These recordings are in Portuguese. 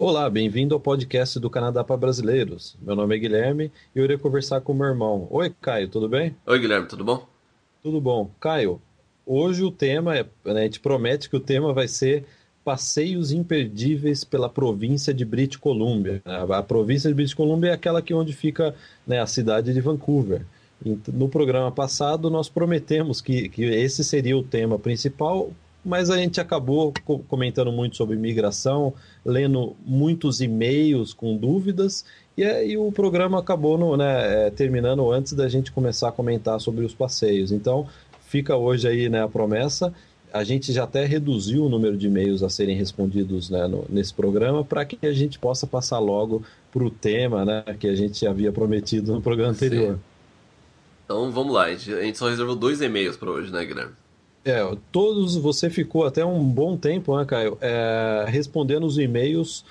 Olá, bem-vindo ao podcast do Canadá para Brasileiros. Meu nome é Guilherme e eu irei conversar com meu irmão. Oi, Caio, tudo bem? Oi, Guilherme, tudo bom? Tudo bom. Caio, hoje o tema, é, né, a gente promete que o tema vai ser passeios imperdíveis pela província de British Columbia. A província de British Columbia é aquela que onde fica né, a cidade de Vancouver. No programa passado, nós prometemos que, que esse seria o tema principal, mas a gente acabou comentando muito sobre imigração, lendo muitos e-mails com dúvidas, e aí o programa acabou no, né, é, terminando antes da gente começar a comentar sobre os passeios. Então, fica hoje aí né, a promessa. A gente já até reduziu o número de e-mails a serem respondidos né, no, nesse programa para que a gente possa passar logo para o tema né, que a gente havia prometido no programa anterior. Sim. Então vamos lá, a gente, a gente só reservou dois e-mails para hoje, né, Guilherme? É, todos, você ficou até um bom tempo, né, Caio, é, respondendo os e-mails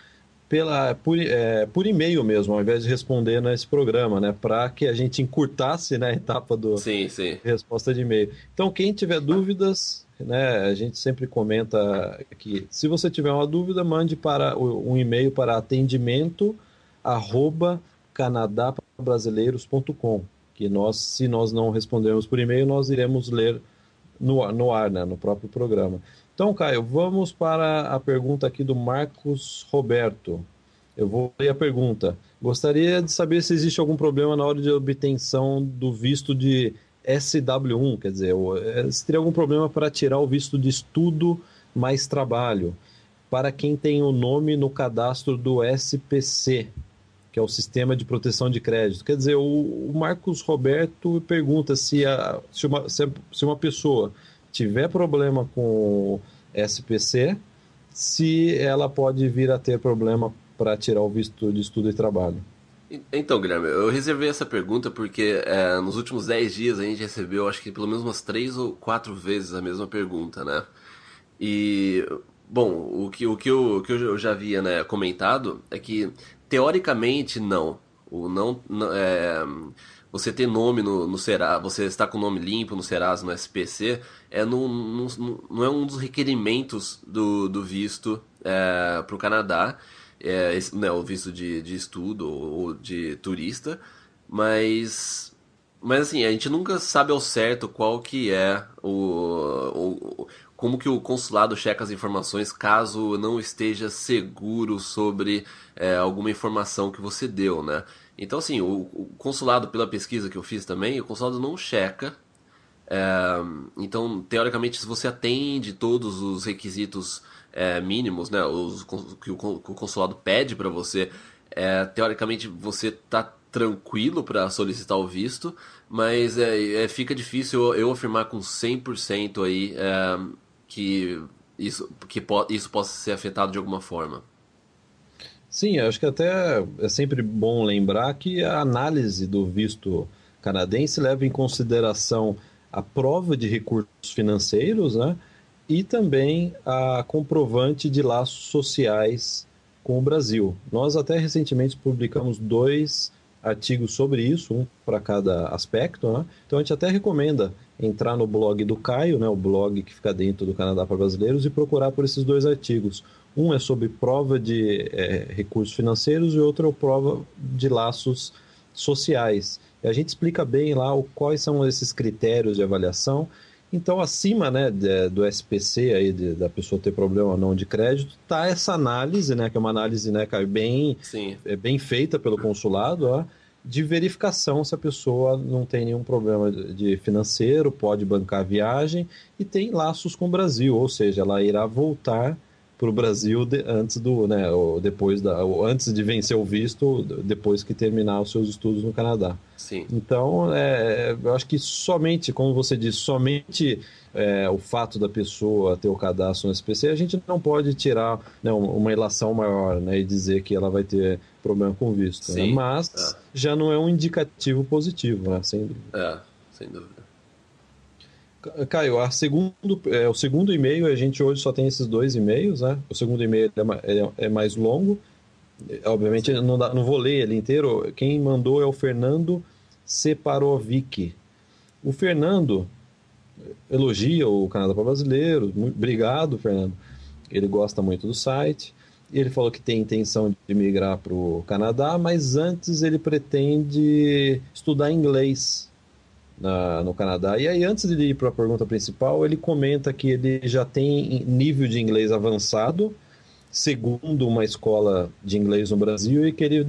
pela, por, é, por e-mail mesmo, ao invés de responder nesse programa, né? Para que a gente encurtasse né, a etapa do sim, sim. resposta de e-mail. Então, quem tiver dúvidas, né, a gente sempre comenta que se você tiver uma dúvida, mande para um e-mail para atendimento arroba canadabrasileiros.com que nós, se nós não respondermos por e-mail, nós iremos ler no, no ar, né, no próprio programa. Então, Caio, vamos para a pergunta aqui do Marcos Roberto. Eu vou ler a pergunta. Gostaria de saber se existe algum problema na hora de obtenção do visto de SW1, quer dizer, eh, se teria algum problema para tirar o visto de estudo mais trabalho, para quem tem o nome no cadastro do SPC, que é o Sistema de Proteção de Crédito. Quer dizer, o, o Marcos Roberto pergunta se, a, se, uma, se, se uma pessoa tiver problema com SPC, se ela pode vir a ter problema para tirar o visto de estudo e trabalho. Então, Guilherme, eu reservei essa pergunta porque é, nos últimos 10 dias a gente recebeu, acho que pelo menos umas 3 ou 4 vezes a mesma pergunta, né? E, bom, o que, o que, eu, o que eu já havia né, comentado é que Teoricamente, não. O não, é, você ter nome no, no Serasa, você está com nome limpo no Serasa, no SPC, é no, no, não é um dos requerimentos do, do visto é, para o Canadá, é, esse, né, o visto de, de estudo ou de turista, mas mas assim, a gente nunca sabe ao certo qual que é o, o, como que o consulado checa as informações caso não esteja seguro sobre é, alguma informação que você deu, né? Então, assim, o, o, consulado, pela pesquisa que eu fiz também, o consulado não checa. É, então, teoricamente, se você atende todos os requisitos é, mínimos, né, os, que, o, que o consulado pede para você, é, teoricamente você está tranquilo para solicitar o visto, mas é, é, fica difícil eu, afirmar com 100% aí é, que isso, que po isso possa ser afetado de alguma forma. Sim, acho que até é sempre bom lembrar que a análise do visto canadense leva em consideração a prova de recursos financeiros, né? E também a comprovante de laços sociais com o Brasil. Nós até recentemente publicamos dois artigos sobre isso, um para cada aspecto, né? Então a gente até recomenda entrar no blog do Caio, né, o blog que fica dentro do Canadá para Brasileiros, e procurar por esses dois artigos. Um é sobre prova de é, recursos financeiros e outro é prova de laços sociais. E a gente explica bem lá o, quais são esses critérios de avaliação. Então, acima né, de, do SPC, aí, de, da pessoa ter problema ou não de crédito, está essa análise, né, que é uma análise né, bem, é, bem feita pelo consulado, ó, de verificação se a pessoa não tem nenhum problema de financeiro, pode bancar a viagem e tem laços com o Brasil, ou seja, ela irá voltar para o Brasil de, antes do, né, ou depois da, ou antes de vencer o visto, depois que terminar os seus estudos no Canadá. Sim. Então, é, eu acho que somente, como você disse, somente é, o fato da pessoa ter o cadastro no SPC, a gente não pode tirar né, uma ilação maior, né, e dizer que ela vai ter problema com visto. Né? Mas é. já não é um indicativo positivo, né, sem dúvida. É, sem dúvida. Caio, a segundo, é, o segundo e-mail, a gente hoje só tem esses dois e-mails, né? O segundo e-mail é, é, é mais longo. Obviamente, não, dá, não vou ler ele inteiro. Quem mandou é o Fernando Separovic. O Fernando elogia o Canadá para Brasileiros. Obrigado, Fernando. Ele gosta muito do site. Ele falou que tem intenção de migrar para o Canadá, mas antes ele pretende estudar inglês na, no Canadá. E aí, antes de ir para a pergunta principal, ele comenta que ele já tem nível de inglês avançado, segundo uma escola de inglês no Brasil, e que ele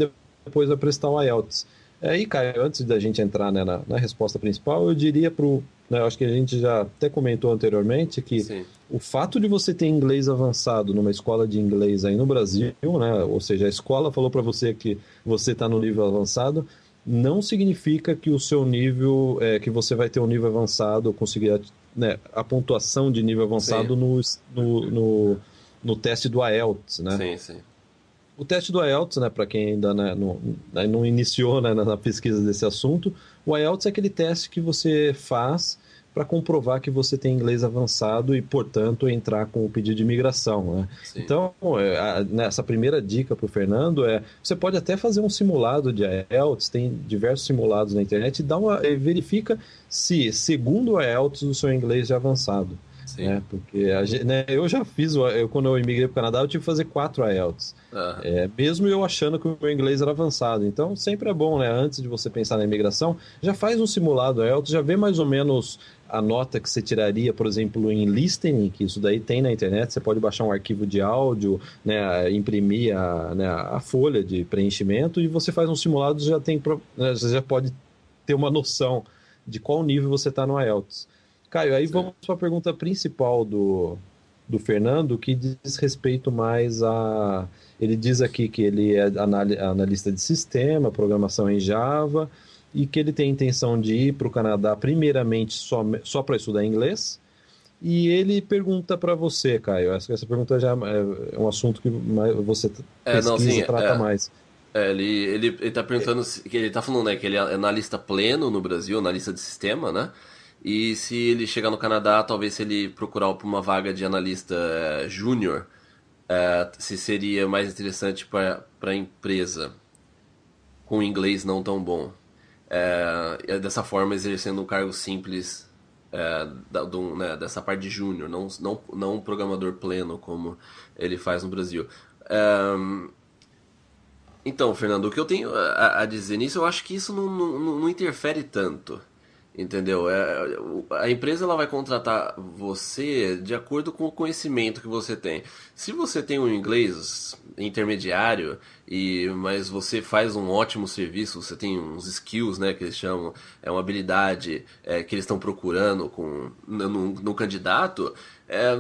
depois vai prestar o IELTS. Aí, Caio, antes da gente entrar né, na, na, resposta principal, eu diria para o. Né, acho que a gente já até comentou anteriormente que Sim. o fato de você ter inglês avançado numa escola de inglês aí no Brasil, né, ou seja, a escola falou para você que você está no nível avançado, não significa que o seu nível, é, que você vai ter um nível avançado, conseguir né, a pontuação de nível avançado no, no, no, no, teste do IELTS, né? Sim, sim. O teste do IELTS, né, para quem ainda né, não, né, não iniciou né, na pesquisa desse assunto, o IELTS é aquele teste que você faz para comprovar que você tem inglês avançado e, portanto, entrar com o pedido de imigração. Né? Então, é, nessa primeira dica para o Fernando é: você pode até fazer um simulado de IELTS, tem diversos simulados na internet, e dá uma, verifica se, segundo o IELTS, o seu inglês é avançado. Né? Porque a, né, eu já fiz, eu, quando eu imigrei para o Canadá, eu tive que fazer quatro IELTS. Uhum. É, mesmo eu achando que o meu inglês era avançado. Então, sempre é bom, né? Antes de você pensar na imigração, já faz um simulado IELTS, já vê mais ou menos a nota que você tiraria, por exemplo, em listening, que isso daí tem na internet, você pode baixar um arquivo de áudio, né, imprimir a, né, a folha de preenchimento e você faz um simulado, já tem, né, você já pode ter uma noção de qual nível você está no IELTS. Caio, aí Sim. vamos para a pergunta principal do, do Fernando, que diz respeito mais a. Ele diz aqui que ele é analista de sistema, programação em Java, e que ele tem intenção de ir para o Canadá, primeiramente só, só para estudar inglês. E ele pergunta para você, Caio, essa, essa pergunta já é um assunto que você é, pesquisa, não, sim, trata é, mais. É, ele, ele, ele tá perguntando, que ele tá falando né, que ele é analista pleno no Brasil, analista de sistema, né? E se ele chegar no Canadá, talvez se ele procurar por uma vaga de analista é, júnior, é, se seria mais interessante para a empresa com inglês não tão bom. É, dessa forma, exercendo um cargo simples é, da, do, né, dessa parte de júnior, não, não, não um programador pleno como ele faz no Brasil. Então, Fernando, o que eu tenho a, a, dizer nisso, eu acho que isso não, não, não interfere tanto. Entendeu? É, a empresa ela vai contratar você de acordo com o conhecimento que você tem. Se você tem um inglês intermediário e mas você faz um ótimo serviço, você tem uns skills, né, que eles chamam, é uma habilidade é, que eles estão procurando com no, no candidato, é,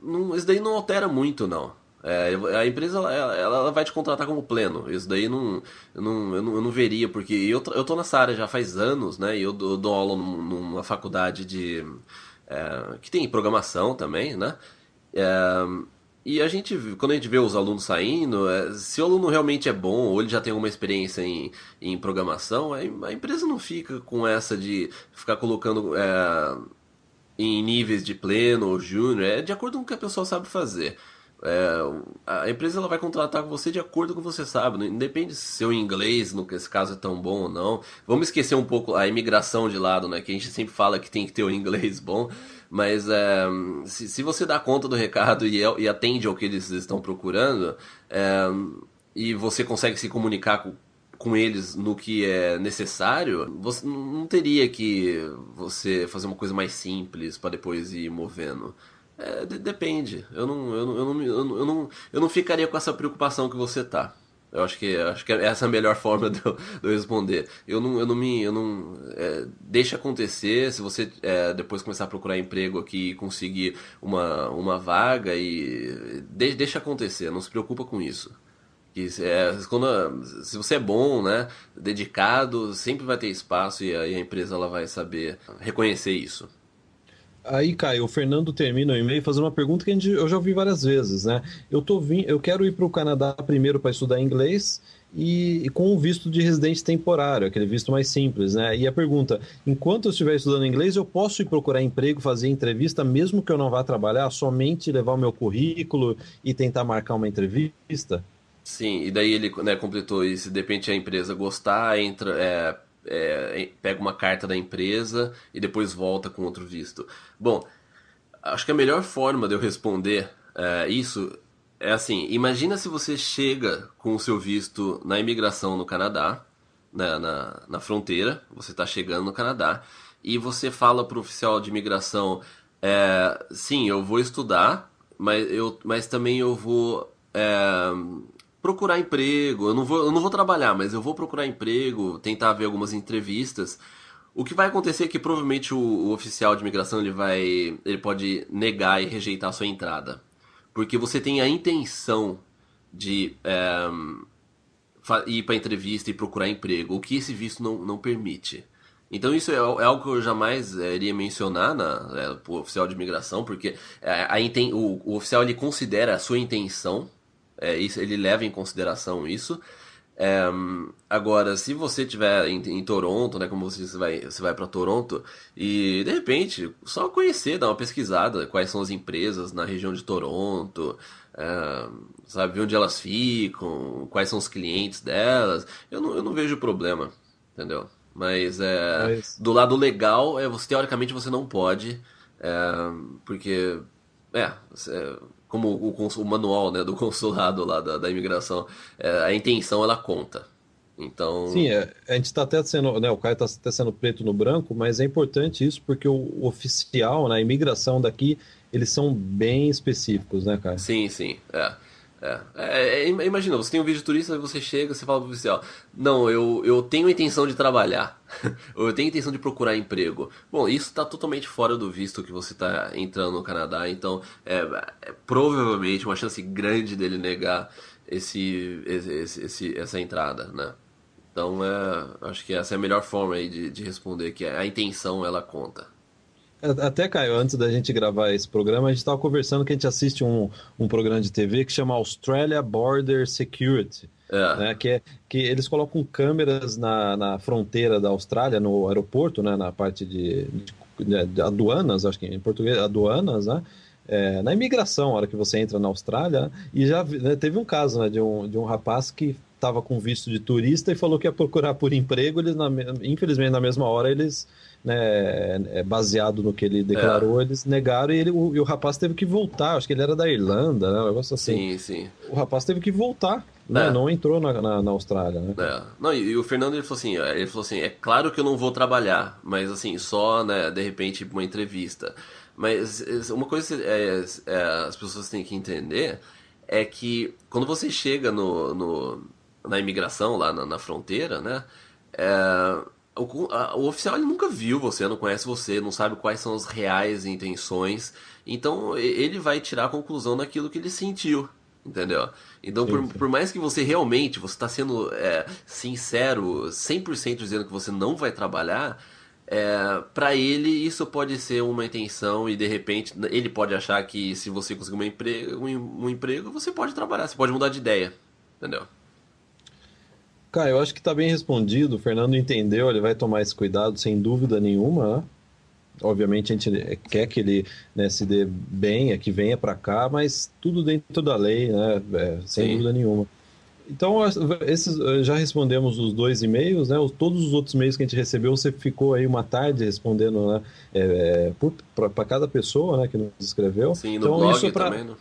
não, isso daí não altera muito não. É, a empresa ela, ela, vai te contratar como pleno. Isso daí não, não, eu, não, eu não veria, porque eu, eu tô nessa área já faz anos, né? E eu, eu dou aula numa faculdade de. É, que tem programação também, né? É, e a gente, quando a gente vê os alunos saindo, é, se o aluno realmente é bom, ou ele já tem alguma experiência em, em programação, a, a empresa não fica com essa de ficar colocando é, em níveis de pleno ou júnior, é de acordo com o que a pessoa sabe fazer. É, a empresa ela vai contratar com você de acordo com o que você sabe, não depende se seu inglês, no esse caso, é tão bom ou não. Vamos esquecer um pouco a imigração de lado, né? Que a gente sempre fala que tem que ter o inglês bom, mas é, se, se, você dá conta do recado e, é, e atende ao que eles estão procurando, é, e você consegue se comunicar com, com eles no que é necessário, você não teria que você fazer uma coisa mais simples para depois ir movendo. É, depende. Eu não, eu, não, eu, não, eu, não, eu não ficaria com essa preocupação que você tá. Eu acho que acho que essa é a melhor forma de eu, de eu responder. Eu não, eu não me, eu não é, deixa acontecer. Se você é, depois começar a procurar emprego aqui e conseguir uma, uma vaga e de, deixa acontecer. Não se preocupa com isso. Que é, quando, se você é bom, né, dedicado, sempre vai ter espaço e a, e a empresa ela vai saber reconhecer isso. Aí, Caio, o Fernando termina o e-mail fazendo uma pergunta que gente, eu já ouvi várias vezes, né? Eu, tô vim, eu quero ir para o Canadá primeiro para estudar inglês e, e, com o visto de residente temporário, aquele visto mais simples, né? E a pergunta: enquanto eu estiver estudando inglês, eu posso ir procurar emprego, fazer entrevista, mesmo que eu não vá trabalhar, somente levar o meu currículo e tentar marcar uma entrevista? Sim, e daí ele né, completou isso. De repente a empresa gostar, entra, é, é, pega uma carta da empresa e depois volta com outro visto. Bom, acho que a melhor forma de eu responder é, isso é assim, imagina se você chega com o seu visto na imigração no Canadá, na, na, na fronteira, você está chegando no Canadá, e você fala para o oficial de imigração, é, sim, eu vou estudar, mas, eu, mas também eu vou é, procurar emprego, eu não, vou, eu não vou trabalhar, mas eu vou procurar emprego, tentar ver algumas entrevistas. O que vai acontecer é que provavelmente o, o oficial de imigração ele vai, ele pode negar e rejeitar a sua entrada porque você tem a intenção de é, ir para entrevista e procurar emprego, o que esse visto não, não permite. Então isso é, é algo que eu jamais é, iria mencionar na é, pro oficial de imigração, porque a, a, o, o, oficial ele considera a sua intenção, é, isso, ele leva em consideração isso. É, agora, se você estiver em, em, Toronto, né, como você, vai, você vai para Toronto, e de repente, só conhecer, dar uma pesquisada, quais são as empresas na região de Toronto, é, sabe, onde elas ficam, quais são os clientes delas, eu não, eu não vejo problema, entendeu? Mas, é, Mas... do lado legal, é, você, teoricamente você não pode, é, porque, é, você, como o, o, manual né, do consulado lá da, da imigração, é, a intenção ela conta. Então... Sim, é, a gente está até sendo, né, o cara está até sendo preto no branco, mas é importante isso porque o, o oficial, na né, imigração daqui, eles são bem específicos, né, cara? Sim, sim, é. É, é, é, imagina, você tem um vídeo turista, você chega, você fala pro oficial, não, eu, eu tenho intenção de trabalhar, ou eu tenho intenção de procurar emprego. Bom, isso está totalmente fora do visto que você está entrando no Canadá, então é, é, provavelmente uma chance grande dele negar esse, esse, esse, essa entrada, né? Então, é, acho que essa é a melhor forma aí de, de responder, que a intenção ela conta. Até, Caio, antes da gente gravar esse programa, a gente estava conversando que a gente assiste um, um programa de TV que chama Australia Border Security. É. Né, que, é, que eles colocam câmeras na, na fronteira da Austrália, no aeroporto, né, na parte de, de, de aduanas, acho que em português, aduanas, né? É, na imigração, a hora que você entra na Austrália, e já né, teve um caso né, de, um, de um rapaz que estava com visto de turista e falou que ia procurar por emprego, eles, na, infelizmente, na mesma hora, eles né, é, baseado no que ele declarou, é. eles negaram e, ele, o, e o rapaz teve que voltar. Acho que ele era da Irlanda, né? Um negócio assim. Sim, sim. O rapaz teve que voltar. Né? É. Não entrou na, na, na Austrália, né? É. Não, e, e, o Fernando ele falou assim, ele falou assim, é claro que eu não vou trabalhar, mas assim, só, né, de repente, uma entrevista. Mas uma coisa que é, é, as pessoas têm que entender é que quando você chega no, no na imigração, lá na, na fronteira, né? O, a, o oficial ele nunca viu você, não conhece você, não sabe quais são as reais intenções. Então ele vai tirar a conclusão daquilo que ele sentiu. Entendeu? Então, por, por, mais que você realmente, você está sendo é, sincero, 100% dizendo que você não vai trabalhar, é, para ele isso pode ser uma intenção e de repente ele pode achar que se você conseguir um emprego, um, um emprego você pode trabalhar, você pode mudar de ideia. Entendeu? Cara, eu acho que está bem respondido. O Fernando entendeu, ele vai tomar esse cuidado sem dúvida nenhuma. Né? Obviamente a gente quer que ele né, se dê bem, é que venha para cá, mas tudo dentro da lei, né? É, sem Sim. dúvida nenhuma. Então, esses, já respondemos os dois e-mails, né? Todos os outros e-mails que a gente recebeu, você ficou aí uma tarde respondendo, né? É, é para cada pessoa, né, que nos escreveu. Sim, no então, blog isso pra, também, né?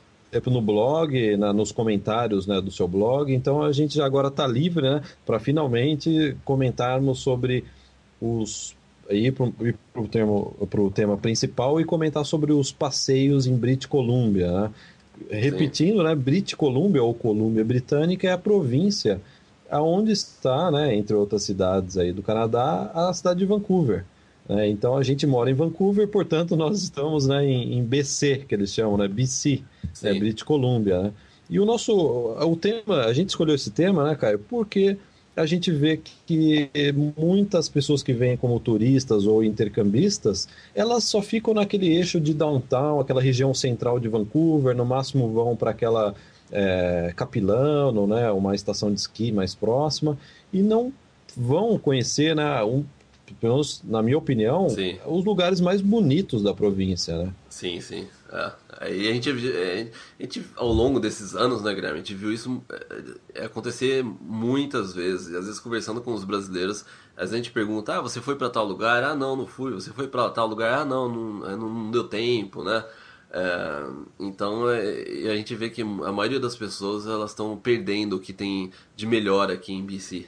No blog, na, nos comentários né, do seu blog. Então a gente agora está livre né, para finalmente comentarmos sobre os. ir para o tema principal e comentar sobre os passeios em British Columbia. Né? Repetindo, né, British Columbia ou Colômbia Britânica é a província aonde está, né, entre outras cidades aí do Canadá, a cidade de Vancouver. Né? Então a gente mora em Vancouver, portanto nós estamos né, em, em BC, que eles chamam, né, BC, né, British Columbia. Né? E o nosso, o tema, a gente escolheu esse tema, né, Caio, porque a gente vê que muitas pessoas que vêm como turistas ou intercambistas, elas só ficam naquele eixo de downtown, aquela região central de Vancouver, no máximo vão para aquela é, Capilano, né, uma estação de esqui mais próxima, e não vão conhecer né, um, pelo menos na minha opinião, sim. os lugares mais bonitos da província, né? Sim, sim. É. Aí a gente, a gente, ao longo desses anos, né, Guilherme, a gente viu isso é, acontecer muitas vezes. Às vezes, conversando com os brasileiros, às vezes a gente pergunta: ah, você foi para tal lugar? Ah, não, não fui. Você foi para tal lugar? Ah, não, não, não, não deu tempo, né? É, então é, a gente vê que a maioria das pessoas elas estão perdendo o que tem de melhor aqui em BC.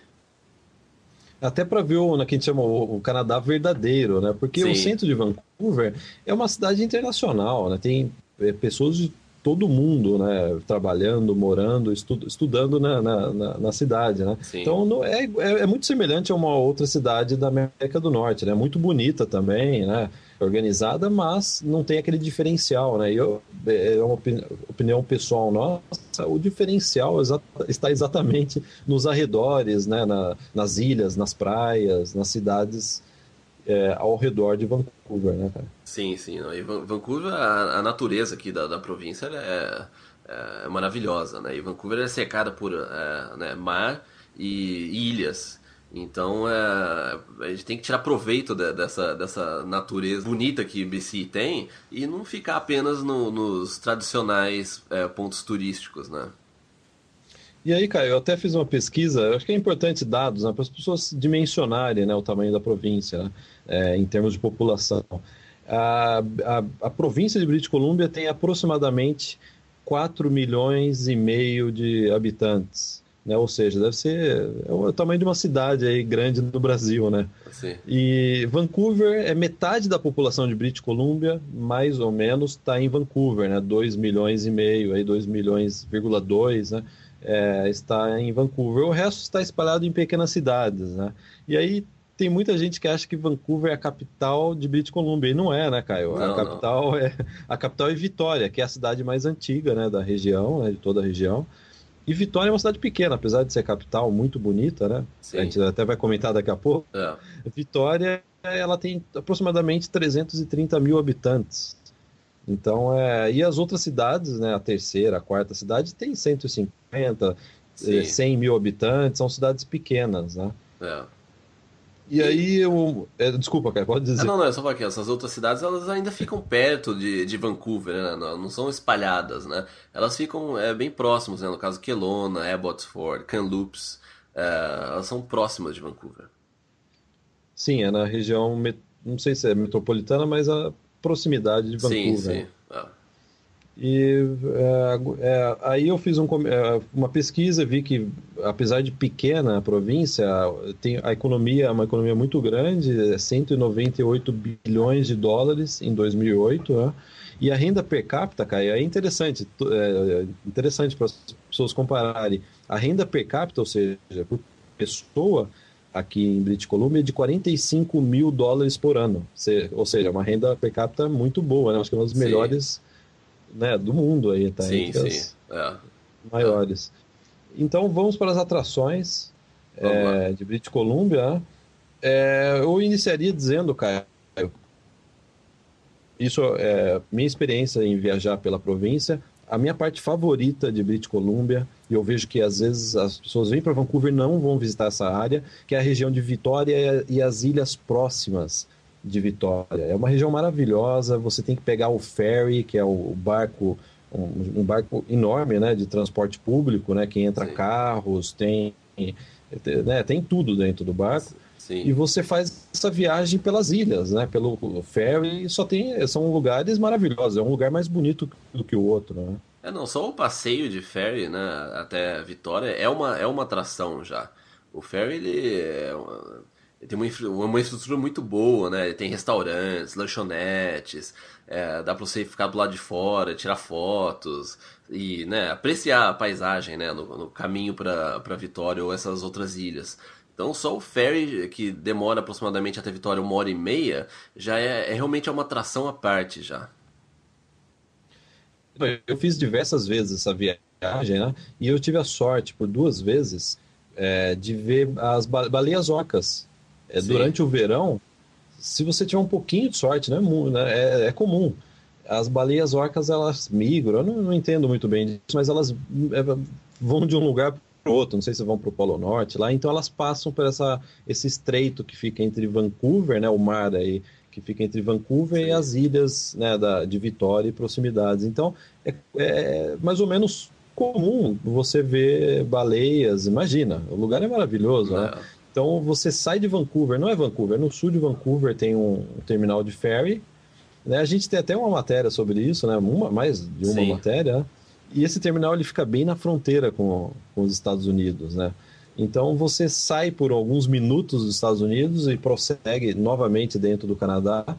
Até para ver o que a gente chama o, Canadá verdadeiro, né? Porque Sim. o centro de Vancouver é uma cidade internacional, né? Tem é, pessoas de todo mundo, né, trabalhando, morando, estu estudando na, na, na, na, cidade, né? Sim. Então não, é, é, é, muito semelhante a uma outra cidade da América do Norte, né? Muito bonita também, né? Organizada, mas não tem aquele diferencial, né? Eu, é, é uma opinião pessoal nossa, o diferencial está exatamente nos arredores, né? Na, nas ilhas, nas praias, nas cidades é, ao redor de Vancouver, né, cara? Sim, sim. E Vancouver, a, a natureza aqui da, da província é, é, maravilhosa, né? E Vancouver é cercada por é, né, mar e ilhas. Então é, a gente tem que tirar proveito de, dessa, dessa natureza bonita que BC tem e não ficar apenas no, nos tradicionais é, pontos turísticos, né? E aí, Caio, eu até fiz uma pesquisa, acho que é importante dados né, para as pessoas dimensionarem né, o tamanho da província. Né? é, em termos de população. A, a, a, província de British Columbia tem aproximadamente 4 milhões e meio de habitantes. Né? Ou seja, deve ser é o tamanho de uma cidade aí grande no Brasil, né? Sim. E Vancouver é metade da população de British Columbia, mais ou menos, está em Vancouver, né? 2 milhões e meio, aí 2 milhões, 2, né? É, está em Vancouver. O resto está espalhado em pequenas cidades, né? E aí tem muita gente que acha que Vancouver é a capital de British Columbia. E não é, né, Caio? Não, a capital não. é a capital é Vitória, que é a cidade mais antiga, né, da região, né, de toda a região. E Vitória é uma cidade pequena, apesar de ser capital muito bonita, né? Sim. A gente até vai comentar daqui a pouco. É. Vitória, ela tem aproximadamente 330 mil habitantes. Então, é... e as outras cidades, né? A terceira, a quarta cidade tem 150, Sim. 100 mil habitantes, são cidades pequenas, né? É. E aí eu. É, desculpa, cara, pode dizer. Não, não, é só porque essas outras cidades elas ainda ficam perto de, de Vancouver, né? Não, não são espalhadas, né? Elas ficam é, bem próximas, né? No caso, Kelowna, Abbotsford, Kamloops, é, elas são próximas de Vancouver. Sim, é na região, não sei se é metropolitana, mas a proximidade de Vancouver. Sim, sim. E é, é, aí eu fiz um, é, uma pesquisa, vi que apesar de pequena a província, tem a economia é uma economia muito grande, 198 bilhões de dólares em 2008, né? e a renda per capita, Caio, é interessante, é interessante para as pessoas compararem. A renda per capita, ou seja, por pessoa, aqui em British Columbia, é de 45 mil dólares por ano. Ou seja, uma renda per capita muito boa, né? acho que é uma das Sim. Né, do mundo aí, tá? Sim, sim. É. maiores. Então vamos para as atrações é, de British Columbia. É, eu iniciaria dizendo, Caio, isso é minha experiência em viajar pela província. A minha parte favorita de British Columbia, e eu vejo que às vezes as pessoas vêm para Vancouver e não vão visitar essa área, que é a região de Vitória e as ilhas próximas de Vitória. É uma região maravilhosa, você tem que pegar o ferry, que é o barco, um, um barco enorme, né, de transporte público, né, que entra Sim. carros, tem, né, tem tudo dentro do barco. Sim. E você faz essa viagem pelas ilhas, né, pelo ferry, só tem, são lugares maravilhosos, é um lugar mais bonito do que o outro, né. É, não, só o passeio de ferry, né, até Vitória é uma, é uma atração já. O ferry, ele é uma tem uma, uma estrutura muito boa, né? Tem restaurantes, lanchonetes, é, dá para você ficar do lado de fora, tirar fotos e né, apreciar a paisagem né, no, no caminho para Vitória ou essas outras ilhas. Então só o ferry, que demora aproximadamente até Vitória uma hora e meia, já é, é realmente uma atração à parte já. Eu fiz diversas vezes essa viagem, né? E eu tive a sorte, por duas vezes, é, de ver as baleias orcas é, durante o verão, se você tiver um pouquinho de sorte, né, né, é, é comum. As baleias orcas elas migram, eu não, não entendo muito bem disso, mas elas é, vão de um lugar para outro, não sei se vão para o Polo Norte lá, então elas passam por essa, esse estreito que fica entre Vancouver, né, o mar aí, que fica entre Vancouver Sim. e as ilhas né, da, de Vitória e proximidades. Então, é, é, mais ou menos comum você ver baleias, imagina, o lugar é maravilhoso, né? Então você sai de Vancouver, não é Vancouver, no sul de Vancouver tem um terminal de ferry, Né? A gente tem até uma matéria sobre isso, né? Uma, mais de uma Sim. matéria. E esse terminal ele fica bem na fronteira com, com os Estados Unidos, né? Então você sai por alguns minutos dos Estados Unidos e prossegue novamente dentro do Canadá.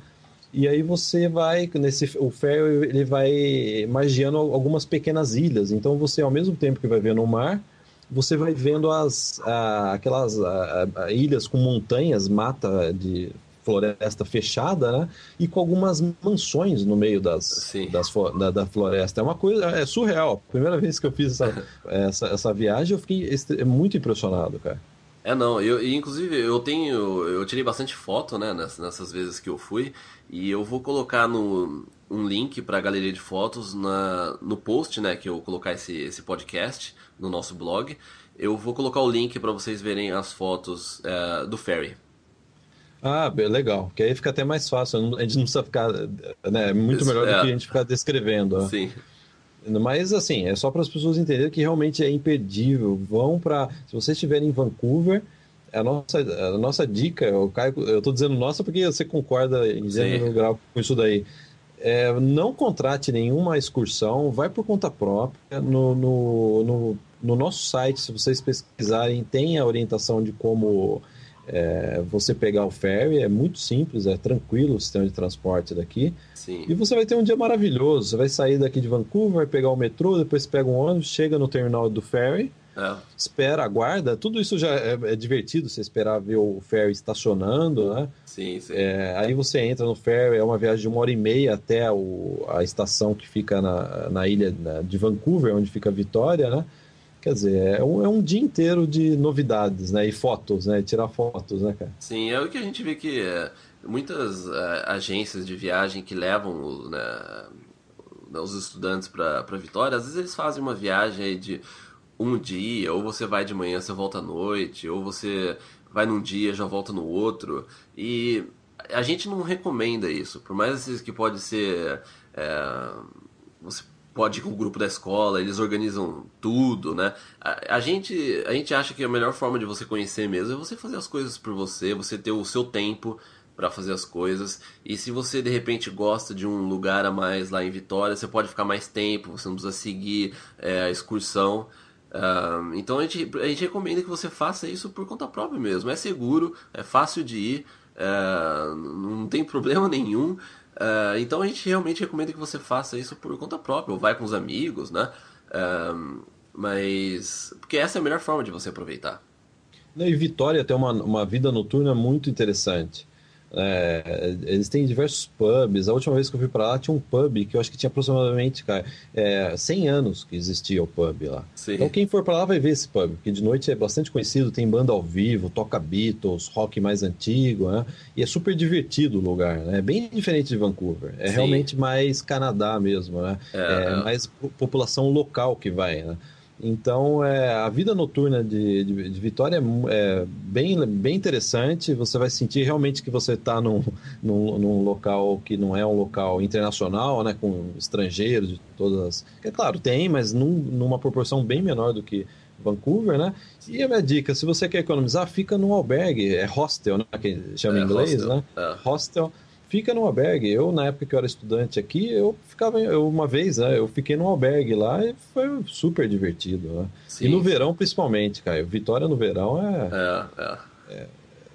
E aí você vai nesse o ferry ele vai magiando algumas pequenas ilhas. Então você ao mesmo tempo que vai vendo o mar, você vai vendo as a, aquelas a, a, ilhas com montanhas, mata de floresta fechada, né? E com algumas mansões no meio das, das da, da, floresta. É uma coisa, é surreal. Primeira vez que eu fiz essa, essa, essa viagem, eu fiquei muito impressionado, cara. É, não, eu, inclusive eu tenho, eu tirei bastante foto, né, nessas, nessas vezes que eu fui, e eu vou colocar no, um link para a galeria de fotos na, no post, né, que eu colocar esse, esse podcast no nosso blog. Eu vou colocar o link para vocês verem as fotos é, do ferry. Ah, legal. Que aí fica até mais fácil. A gente não precisa ficar. Né, é muito melhor é. do que a gente ficar descrevendo. Ó. Sim. Mas assim, é só para as pessoas entenderem que realmente é imperdível. Vão para. Se vocês estiverem em Vancouver, a nossa, a nossa dica, o Caio, eu estou dizendo nossa porque você concorda em gênero grau com isso daí. É, não contrate nenhuma excursão, vai por conta própria. No, no, no, no nosso site, se vocês pesquisarem, tem a orientação de como é, você pegar o ferry, é muito simples, é tranquilo o sistema de transporte daqui. Sim. E você vai ter um dia maravilhoso. Você vai sair daqui de Vancouver, vai pegar o metrô, depois pega um ônibus, chega no terminal do ferry, é. espera, aguarda. Tudo isso já é, é, divertido, você esperar ver o ferry estacionando, né? Sim, sim. É, aí você entra no ferry, é uma viagem de uma hora e meia até o, a estação que fica na, na ilha de Vancouver, onde fica a Vitória, né? Quer dizer, é um, é um dia inteiro de novidades, né? E fotos, né? tirar fotos, né, cara? Sim, é o que a gente vê que é, muitas é, agências de viagem que levam né, os estudantes para Vitória, às vezes eles fazem uma viagem de um dia, ou você vai de manhã, você volta à noite, ou você vai num dia, já volta no outro. E a gente não recomenda isso, por mais que pode ser. É, você pode ir com o grupo da escola, eles organizam tudo, né? A, a, gente, a gente acha que a melhor forma de você conhecer mesmo é você fazer as coisas por você, você ter o seu tempo para fazer as coisas. E se você de repente gosta de um lugar a mais lá em Vitória, você pode ficar mais tempo, você não precisa seguir é, a excursão. Uh, então a gente, a gente recomenda que você faça isso por conta própria mesmo. É seguro, é fácil de ir, uh, não tem problema nenhum. Uh, então a gente realmente recomenda que você faça isso por conta própria, ou vai com os amigos, né? Uh, mas. Porque essa é a melhor forma de você aproveitar. E Vitória tem uma, uma vida noturna muito interessante. É, eles têm diversos pubs. A última vez que eu fui para lá tinha um pub que eu acho que tinha aproximadamente, cara, é, 100 anos que existia o pub lá. Sim. Então quem for para lá vai ver esse pub, que de noite é bastante conhecido, tem banda ao vivo, toca Beatles, rock mais antigo, né? E é super divertido o lugar, né? É bem diferente de Vancouver. É Sim. realmente mais Canadá mesmo, né? É, é, é mais população local que vai, né? Então, é, a vida noturna de, de, de Vitória é, é, bem, bem interessante. Você vai sentir realmente que você está num, num, num, local que não é um local internacional, né, com estrangeiros de todas. É claro, tem, mas num, numa proporção bem menor do que Vancouver, né? E a minha dica, se você quer economizar, fica num albergue, é hostel, né? Que chama em é, inglês, hostel. né? É. Hostel fica no albergue. Eu, na época que eu era estudante aqui, eu ficava, eu, uma vez, né, eu fiquei num albergue lá e foi super divertido. Né? E no verão, principalmente, cara. Vitória no verão é, é, é. é,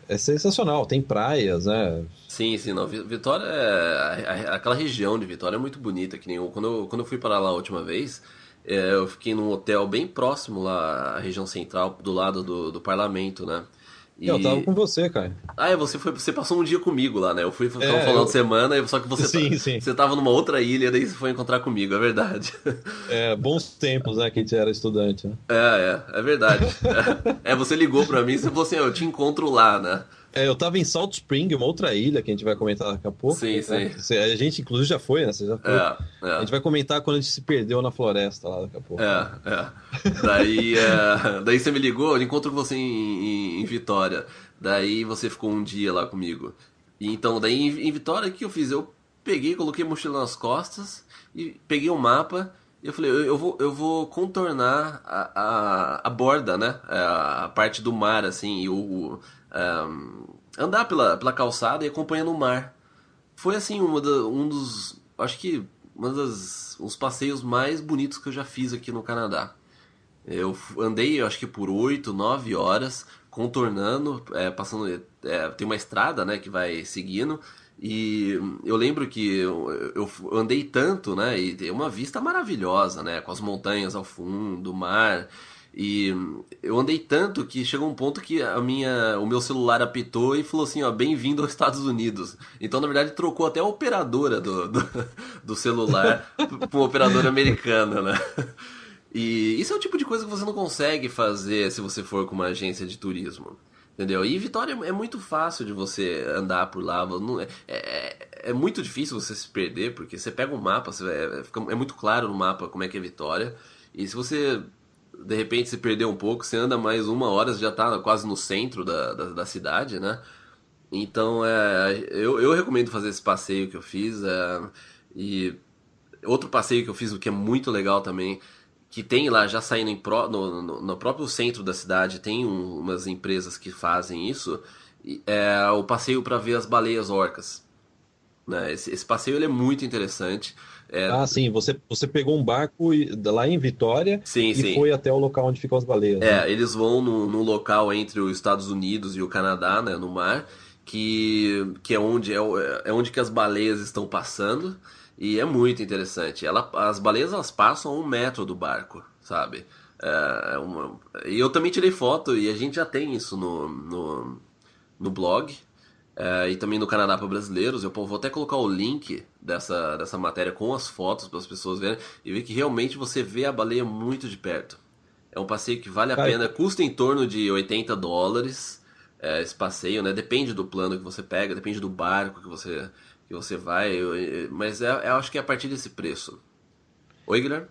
é sensacional. Tem praias, né? Sim, sim, não. Vitória é. Aquela região de Vitória é muito bonita. Que nem eu, quando, eu, quando eu fui para lá a última vez, é, eu fiquei num hotel bem próximo lá, à região central, do lado do, do parlamento, né? E... Eu tava com você, cara. Ah, é, você foi, você passou um dia comigo lá, né? Eu fui ficar é, falando eu... semana, só que você sim, tá, sim. você tava numa outra ilha, daí você foi encontrar comigo, é verdade. É, bons tempos, né, que a gente era estudante, né? É, é, é verdade. é, é você ligou pra mim e você falou assim, eu te encontro lá, né? É, eu tava em Salt Spring, uma outra ilha que a gente vai comentar daqui a pouco. Sim, né? sim. A gente, inclusive, já foi, né? Você já foi. É, é. A gente vai comentar quando a gente se perdeu na floresta lá daqui a pouco. É, é. Daí, é... daí você me ligou, eu encontro você em, em, em Vitória. Daí você ficou um dia lá comigo. E então, daí em, em Vitória, o que eu fiz? Eu peguei, coloquei a mochila nas costas e peguei o um mapa e eu falei, eu, eu, vou, eu vou contornar a, a, a borda, né? A, é, a, parte do mar, assim, e o, um, andar pela, pela calçada e acompanhando o mar. foi assim, uma da, um dos. Acho que uma das, uns passeios mais bonitos que eu já fiz aqui no Canadá. Eu andei, acho que por 8, 9 horas, contornando, é, passando. É, tem uma estrada né, que vai seguindo. E eu lembro que eu, eu, andei tanto, né? E tem uma vista maravilhosa, né? Com as montanhas ao fundo, o mar. E eu andei tanto que chegou um ponto que a minha, o meu celular apitou e falou assim, ó, bem-vindo aos Estados Unidos. Então, na verdade, trocou até a operadora do, do, do celular para uma operadora americana, né? E isso é o tipo de coisa que você não consegue fazer se você for com uma agência de turismo. Entendeu? E Vitória é muito fácil de você andar por lá. Não, é, é, é, muito difícil você se perder, porque você pega um mapa, você, é, é muito claro no mapa como é que é Vitória. E se você de repente se perder um pouco, você anda mais uma hora, você já está quase no centro da, da, da, cidade, né? Então, é, eu, eu recomendo fazer esse passeio que eu fiz. É, e outro passeio que eu fiz, o que é muito legal também, que tem lá, já saindo pro, no, no, no, próprio centro da cidade, tem um, umas empresas que fazem isso, é o passeio para ver as baleias orcas. Né? Esse, esse passeio ele é muito interessante. É... Ah, sim. Você, você pegou um barco lá em Vitória sim, e sim. foi até o local onde ficam as baleias. É, né? eles vão no, no local entre os Estados Unidos e o Canadá, né, no mar, que, que é, onde, é, é onde que as baleias estão passando. E é muito interessante. Ela, as baleias elas passam a um metro do barco, sabe? É, é uma... E eu também tirei foto e a gente já tem isso no, no, no blog. É, e também no Canadá para brasileiros. Eu vou até colocar o link dessa, dessa matéria com as fotos para as pessoas verem e ver que realmente você vê a baleia muito de perto. É um passeio que vale a Ai. pena, custa em torno de 80 dólares é, esse passeio, né? Depende do plano que você pega, depende do barco que você, que você vai, eu, mas é, eu acho que é a partir desse preço. Oi, Guilherme?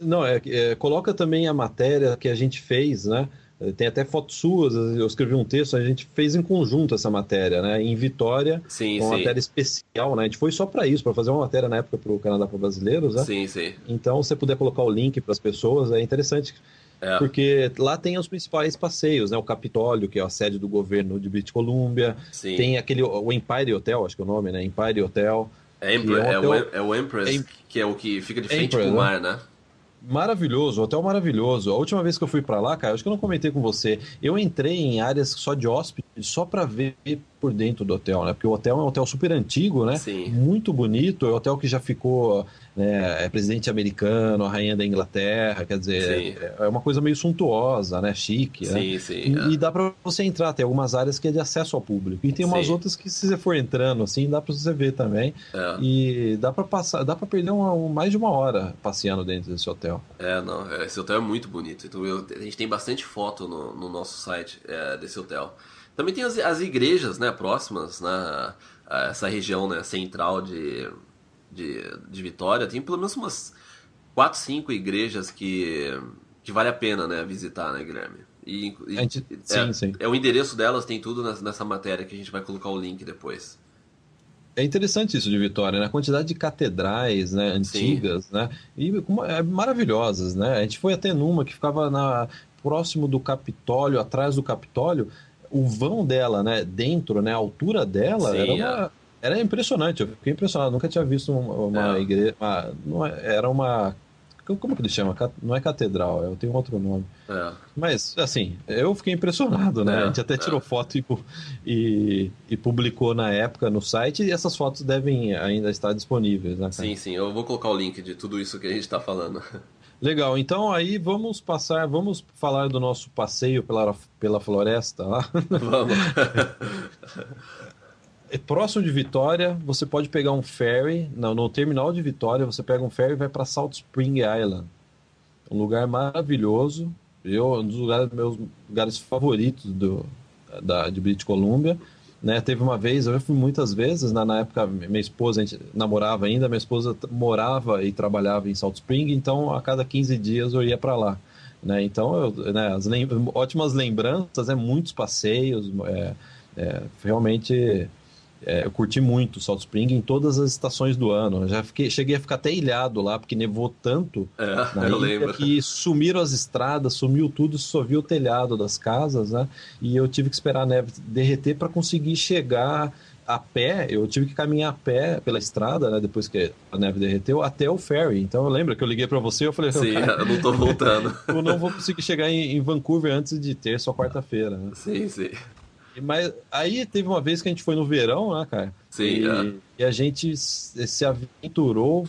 Não, é, é, coloca também a matéria que a gente fez, né? Eh, tem até fotos suas, eu escrevi um texto, a gente fez em conjunto essa matéria, né? Em Vitória, sim, uma sim. matéria especial, né? A gente foi só para isso, para fazer uma matéria na época para o Canadá para brasileiros, né? Sim, sim. Então, se você puder colocar o link para as pessoas, é interessante. É. Porque lá tem os principais passeios, né? O Capitólio, que é a sede do governo de British Columbia. Sim. Tem aquele, o Empire Hotel, acho que é o nome, né? Empire Hotel. É, é, um é, hotel... o, é o Empress, que é o que fica de frente Empress, pro mar, né? né? Maravilhoso, hotel maravilhoso. A última vez que eu fui para lá, cara, acho que eu não comentei com você. Eu entrei em áreas só de hóspede, só para ver por dentro do hotel, né? Porque o hotel é um hotel super antigo, né? Sim. Muito bonito. É um hotel que já ficou né, é presidente americano, a rainha da Inglaterra, quer dizer, é, é, uma coisa meio suntuosa, né? Chique. Sim, né? sim. E, e dá para você entrar, tem algumas áreas que é de acesso ao público. E tem umas sim. outras que se você for entrando, assim, dá para você ver também. É. E dá para passar, dá para perder uma, mais de uma hora passeando dentro desse hotel. É, não, é, esse hotel é muito bonito. Então eu, a gente tem bastante foto no, no nosso site é, desse hotel. Também tem as, as igrejas, né, próximas, né, a essa região né, central de de, de Vitória, tem pelo menos umas quatro, cinco igrejas que, que vale a pena né, visitar, né, Guilherme? E, e é, sim, sim. é o endereço delas, tem tudo nessa matéria que a gente vai colocar o link depois. É interessante isso de Vitória, né? A quantidade de catedrais, né, antigas, sim. né? E é, maravilhosas, né? A gente foi até numa que ficava na próximo do Capitólio, atrás do Capitólio, o vão dela, né, dentro, né, a altura dela sim, era uma é era impressionante, eu fiquei impressionado. Nunca tinha visto uma, uma É. igreja. uma- é- era uma. Como que ele chama? Não é catedral, eu tenho outro nome. É. Mas, assim, eu fiquei impressionado, né? É, a gente até é. tirou foto e, e, e publicou na época no site, e essas fotos devem ainda estar disponíveis, né? cara? Sim, sim, eu vou colocar o link de tudo isso que a gente está falando. Legal, então aí vamos passar, vamos falar do nosso passeio pela, pela floresta lá. Vamos. É próximo de Vitória, você pode pegar um ferry, no, terminal de Vitória, você pega um ferry e vai para Salt Spring Island. Um lugar maravilhoso. Eu, um dos lugares, meus lugares favoritos do, da, de British Columbia. Né, teve uma vez, eu fui muitas vezes, né, na época minha esposa, a gente namorava ainda, minha esposa morava e trabalhava em Salt Spring, então a cada 15 dias eu ia para lá. Né, então, eu, né, as lem ótimas lembranças, né, muitos passeios, é, é, realmente é, eu curti muito Salt Spring em todas as estações do ano. Eu já fiquei, cheguei a ficar até ilhado lá, porque nevou tanto É, na eu ilha lembro. que sumiram as estradas, sumiu tudo, só viu o telhado das casas, né? E eu tive que esperar a neve derreter para conseguir chegar a pé, eu tive que caminhar a pé pela estrada, né, depois que a neve derreteu, até o ferry. Então eu lembro que eu liguei para você e eu falei, Sim, cara, eu não tô voltando. eu não vou conseguir chegar em, em Vancouver antes de terça ou quarta-feira. Né? Sim, sim. Mas aí teve uma vez que a gente foi no verão, né, cara? Sim, e, é. e a gente se aventurou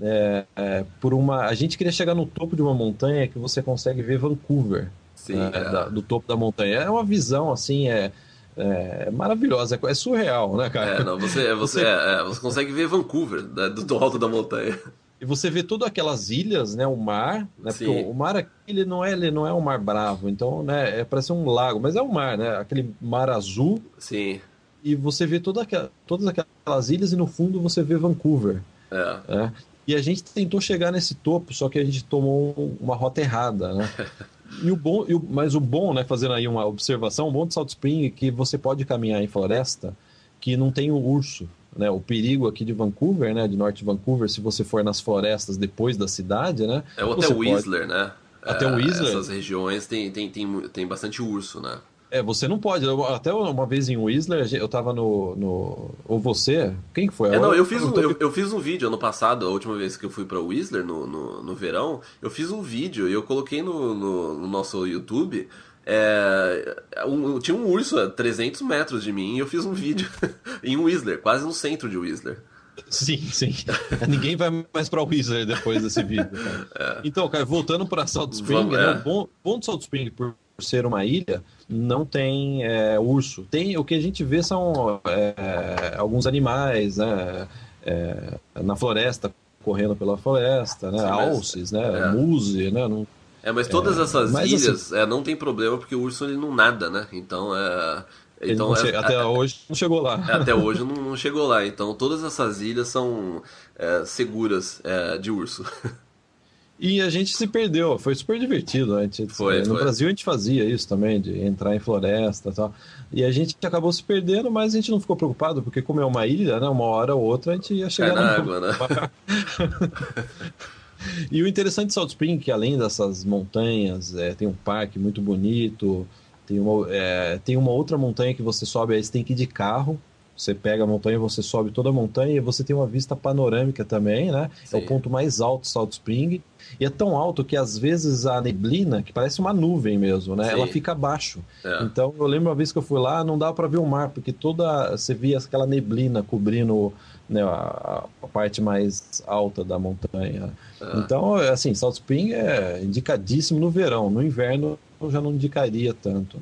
é, é, por uma. A gente queria chegar no topo de uma montanha que você consegue ver Vancouver. Sim, né, é. da- do topo da montanha. É uma visão assim, é, é maravilhosa, é surreal, né, cara? É, não, você, você, Você- é, é, você consegue ver Vancouver da- do, do alto da montanha. E você vê todas aquelas ilhas, né, o mar, né, porque Sim. o, o mar aqui ele não é, ele não é um mar bravo, então, né, é parece um lago, mas é um mar, né, aquele mar azul Sim, e você vê toda aquela, todas aquelas ilhas e no fundo você vê Vancouver. é. né? E a gente tentou chegar nesse topo, só que a gente tomou um- uma rota errada, né? E o bom, e o- mas o bom, né, fazendo aí uma observação, o bom de Salt Spring é que você pode caminhar em floresta que não tem o urso, né? O perigo aqui de Vancouver, né, de Norte de Vancouver, se você for nas florestas depois da cidade, né? É o você Hotel pode- Whistler, né? Até o Whistler? Essas regiões tem, tem, tem, tem bastante urso, né? É, você não pode. Eu- Até uma vez em Whistler, eu tava no, no ou você, quem que foi? É, não, eu fiz, um, tô- eu, eu fiz um vídeo ano passado, a última vez que eu fui pra Whistler, no, no, no verão, eu fiz um vídeo e eu coloquei no, no, no nosso YouTube. É, um- tinha um urso a 300 metros de mim e eu fiz um vídeo em Whistler, quase no centro de Whistler. Sim, sim. Ninguém vai mais pra Whistler depois desse vídeo. cara. Então, cara, voltando para Salt Spring, Vamos, né, é. o bom, bom de Salt Spring, por ser uma ilha, não tem é, urso. Tem o que a gente vê são é, alguns animais, né, é, na floresta, correndo pela floresta, né, alces, né, é. muse, né, não- É, mas todas essas mas ilhas é, não tem problema porque o urso ele não nada, né? Então é. Então não é- até é- hoje não chegou lá. até hoje não, não chegou lá. Então todas essas ilhas são é, seguras é, de urso. E a gente se perdeu, foi super divertido. né? A gente, Foi, no foi. Brasil a gente fazia isso também, de entrar em floresta e tal. E a gente acabou se perdendo, mas a gente não ficou preocupado, porque como é uma ilha, né? Uma hora ou outra a gente ia Cai chegar na no- água, né? E o interessante de Salt Spring, é que além dessas montanhas, é, tem um parque muito bonito, tem uma, é, tem uma outra montanha que você sobe, aí você tem que ir de carro. Você pega a montanha, você sobe toda a montanha e você tem uma vista panorâmica também, né? É o Sim. ponto mais alto de Salt Spring. E é tão alto que às vezes a neblina, que parece uma nuvem mesmo, né? Sim. Ela fica abaixo. É. Então eu lembro uma vez que eu fui lá, não dava para ver o mar, porque toda você via aquela neblina cobrindo né, a, a parte mais alta da montanha. É. Então, assim, Salt Spring é indicadíssimo no verão. No inverno eu já não indicaria tanto.